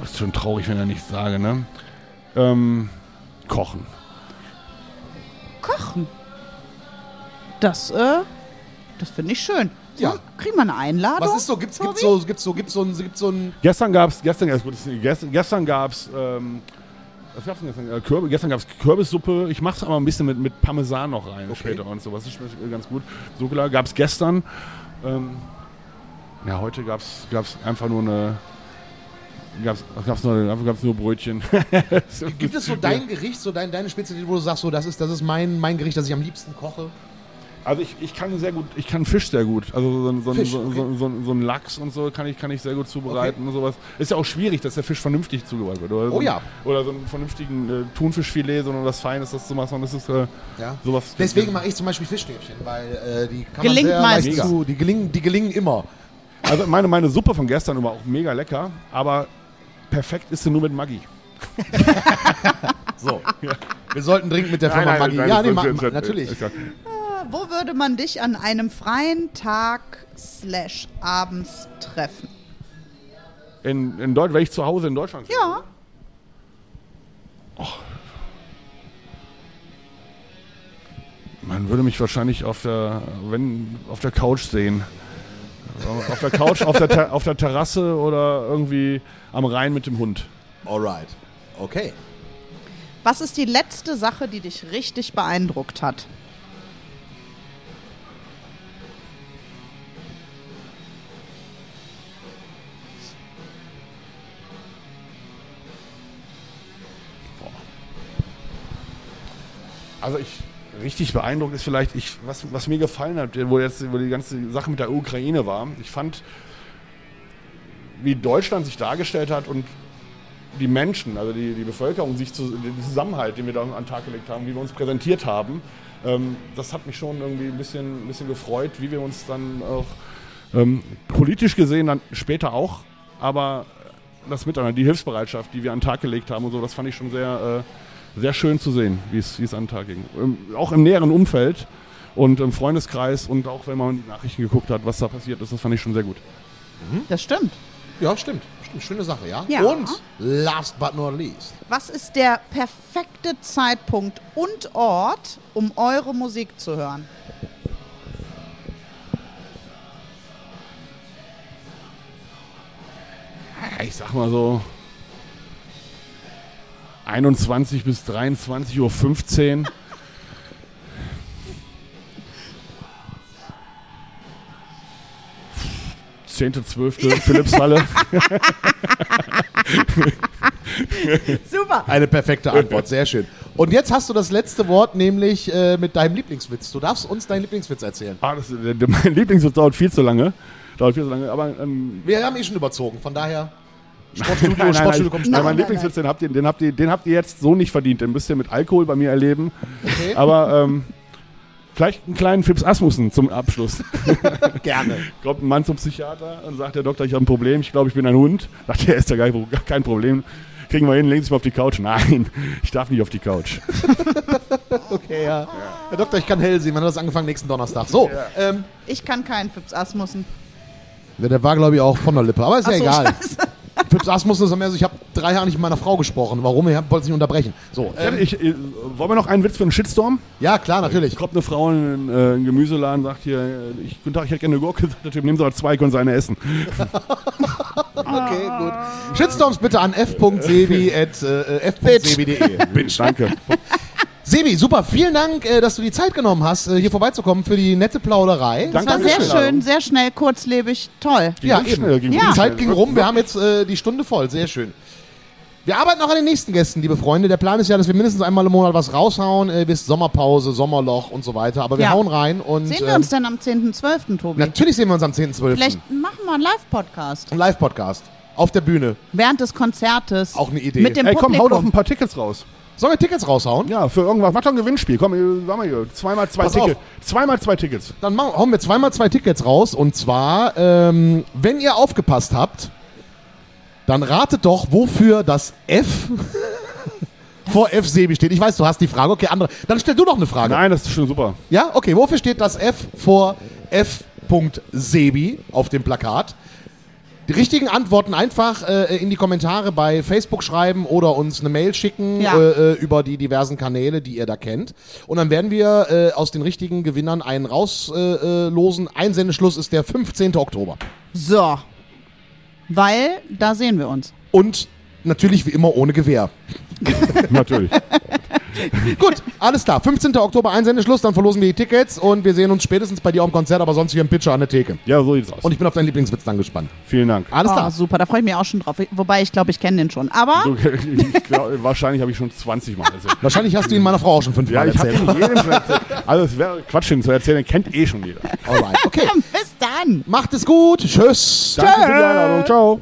Das ist schon traurig, wenn ich nichts sage, ne? Ähm, kochen. Kochen. Das, äh, das finde ich schön. So, Ja. Kriegen wir eine Einladung? Was ist so? Gibt's, gibt's so, gibt's so, gibt's so, ein, gibt's so ein. Gestern gab es, gestern, gut, gestern, gestern gab es, ähm, was gab's denn gestern? Äh, Kürbis, gestern gab es Kürbissuppe. Ich mache es aber ein bisschen mit, mit Parmesan noch rein später und so. Was ist ganz gut. Sokola gab es gestern. Ähm, ja, heute gab es einfach nur eine. Gab's, gab's nur, gab's nur Brötchen. Gibt es so dein Gericht, so dein, deine Spezialität, wo du sagst, so, das ist, das ist mein, mein Gericht, das ich am liebsten koche? Also ich, ich kann sehr gut, ich kann Fisch sehr gut. Also so, ein- so, Fisch, so, okay. so, so, so ein Lachs und so kann ich, kann ich sehr gut zubereiten und sowas. Ist ja auch schwierig, dass der Fisch vernünftig zubereitet wird. Oder so Oh ja. Oder so einen vernünftigen äh, Thunfischfilet, sondern was Feines, das zu machen. Das ist äh, Ja. sowas. Deswegen mache ich zum Beispiel Fischstäbchen, weil äh, die kann Gelingt man sehr meistens. leicht zu, die gelingen, die gelingen immer. Also meine, meine Suppe von gestern war auch mega lecker, aber perfekt ist sie nur mit Maggi. So. Wir sollten dringend mit der Firma Maggi. ja, nee, ma, ma, natürlich. Wo würde man dich an einem freien Tag slash abends treffen? In, in Deutschland, wenn ich zu Hause in Deutschland Ja. Man würde mich wahrscheinlich auf der, wenn, auf der Couch sehen. Auf der Couch, auf der, auf der Terrasse oder irgendwie am Rhein mit dem Hund. Alright. Okay. Was ist die letzte Sache, die dich richtig beeindruckt hat? Also ich richtig beeindruckt ist vielleicht, ich, was, was mir gefallen hat, wo jetzt wo die ganze Sache mit der Ukraine war. Ich fand, wie Deutschland sich dargestellt hat und die Menschen, also die, die Bevölkerung, sich zu, den Zusammenhalt, den wir da an den Tag gelegt haben, wie wir uns präsentiert haben, ähm, das hat mich schon irgendwie ein bisschen, ein bisschen gefreut, wie wir uns dann auch ähm, politisch gesehen dann später auch, aber das Miteinander, die Hilfsbereitschaft, die wir an den Tag gelegt haben und so, das fand ich schon sehr, äh, sehr schön zu sehen, wie es, an den Tag ging. Ähm, auch im näheren Umfeld und im Freundeskreis und auch wenn man die Nachrichten geguckt hat, was da passiert ist, das fand ich schon sehr gut. Das stimmt. Ja, stimmt. stimmt. Schöne Sache, ja? Ja. Und last but not least. Was ist der perfekte Zeitpunkt und Ort, um eure Musik zu hören? Ich sag mal so 21 bis 23 Uhr 15. Zehnte, zwölfte, Philipshalle. Super. Eine perfekte Antwort, sehr schön. Und jetzt hast du das letzte Wort, nämlich äh, mit deinem Lieblingswitz. Du darfst uns deinen Lieblingswitz erzählen. Ah, das, der, der, mein Lieblingswitz dauert viel zu lange. Dauert viel zu lange, aber ähm, Wir haben eh schon überzogen, von daher. Sportstudio, Nein, nein, Sportstudio kommt nein, schnell. mein nein, Lieblingswitz, den habt, ihr, den, habt ihr, den habt ihr jetzt so nicht verdient. Den müsst ihr mit Alkohol bei mir erleben. Okay. Aber ähm, vielleicht einen kleinen Fips Asmussen zum Abschluss. Gerne. Kommt ein Mann zum Psychiater und sagt, der Doktor, ich habe ein Problem. Ich glaube, ich bin ein Hund. Sagt er, ist ja gar gar kein Problem. Kriegen wir hin, legen Sie sich mal auf die Couch. Nein, ich darf nicht auf die Couch. Okay, ja. Herr Doktor, ich kann hell sehen. Wann hat das angefangen? Nächsten Donnerstag. So, ähm, Ich kann keinen Fips Asmussen. ja, der war, glaube ich, auch von der Lippe. Aber ist ja Ach so, egal. scheiße. Fips Asmussen ist mehr so, ich habe drei Jahre nicht mit meiner Frau gesprochen. Warum? Ich wollte sie nicht unterbrechen. So, ähm, Ich, äh, wollen wir noch einen Witz für einen Shitstorm? ja, klar, natürlich. Kommt eine Frau in äh, einen Gemüseladen, sagt hier, äh, ich, guten Tag, ich hätte gerne eine Gurke. Sagt der Typ, nehmen Sie aber zwei, können Sie eine essen. Okay, gut. Shitstorms bitte an f.sebi.f.sebi.de. Bitch, danke. Sebi, super. Vielen Dank, äh, dass du die Zeit genommen hast, äh, hier vorbeizukommen für die nette Plauderei. Danke. Das war sehr schön, sehr schnell, kurzlebig, toll. Ging Ja, eben. schnell, ging Ja. Die Zeit schnell. ging rum. Wir haben jetzt äh, die Stunde voll. Sehr schön. Wir arbeiten auch an den nächsten Gästen, liebe Freunde. Der Plan ist ja, dass wir mindestens einmal im Monat was raushauen. Äh, bis Sommerpause, Sommerloch und so weiter. Aber wir Ja. hauen rein und. Sehen wir ähm, uns denn am 10.12., Tobi? Natürlich sehen wir uns am 10.12. Vielleicht machen wir einen Live-Podcast. Ein Live-Podcast. Auf der Bühne. Während des Konzertes. Auch eine Idee. Mit dem Ey, komm, hau doch Publikum. ein paar Tickets raus. Sollen wir Tickets raushauen? Ja, für irgendwas. Mach doch ein Gewinnspiel. Komm, äh, sag mal hier. Zweimal zwei Pass Tickets. Zweimal zwei Tickets. Dann machen, hauen wir zweimal zwei Tickets raus. Und zwar, ähm, wenn ihr aufgepasst habt, dann ratet doch, wofür das F vor F Sebi steht. Ich weiß, du hast die Frage. Okay, andere. Dann stell du doch eine Frage. Nein, das ist schon super. Ja, okay. Wofür steht das F vor F. Sebi auf dem Plakat? Die richtigen Antworten einfach äh, in die Kommentare bei Facebook schreiben oder uns eine Mail schicken Ja. äh, äh, über die diversen Kanäle, die ihr da kennt. Und dann werden wir äh, aus den richtigen Gewinnern einen rauslosen. Äh, losen. Einsendeschluss ist der 15. Oktober. So. Weil da sehen wir uns. Und natürlich wie immer ohne Gewehr. Natürlich. Gut, alles klar. 15. Oktober Einsendeschluss, dann verlosen wir die Tickets und wir sehen uns spätestens bei dir am Konzert, aber sonst hier im Pitcher an der Theke. Ja, so sieht's aus. Und ich bin auf deinen Lieblingswitz dann gespannt. Vielen Dank. Alles Oh, klar. super, da freue ich mich auch schon drauf. Wobei ich glaube, ich kenne den schon. Aber Du, ich glaub, wahrscheinlich habe ich schon 20 Mal erzählt. Wahrscheinlich hast du ihn meiner Frau auch schon Ja, fünfmal ich habe erzählt. ihn jedem schon erzählt. Also es wäre Quatsch, ihn zu erzählen, den kennt eh schon jeder. Alright. Okay, bis dann. macht es gut. Tschüss. Danke für die Einladung. Ciao.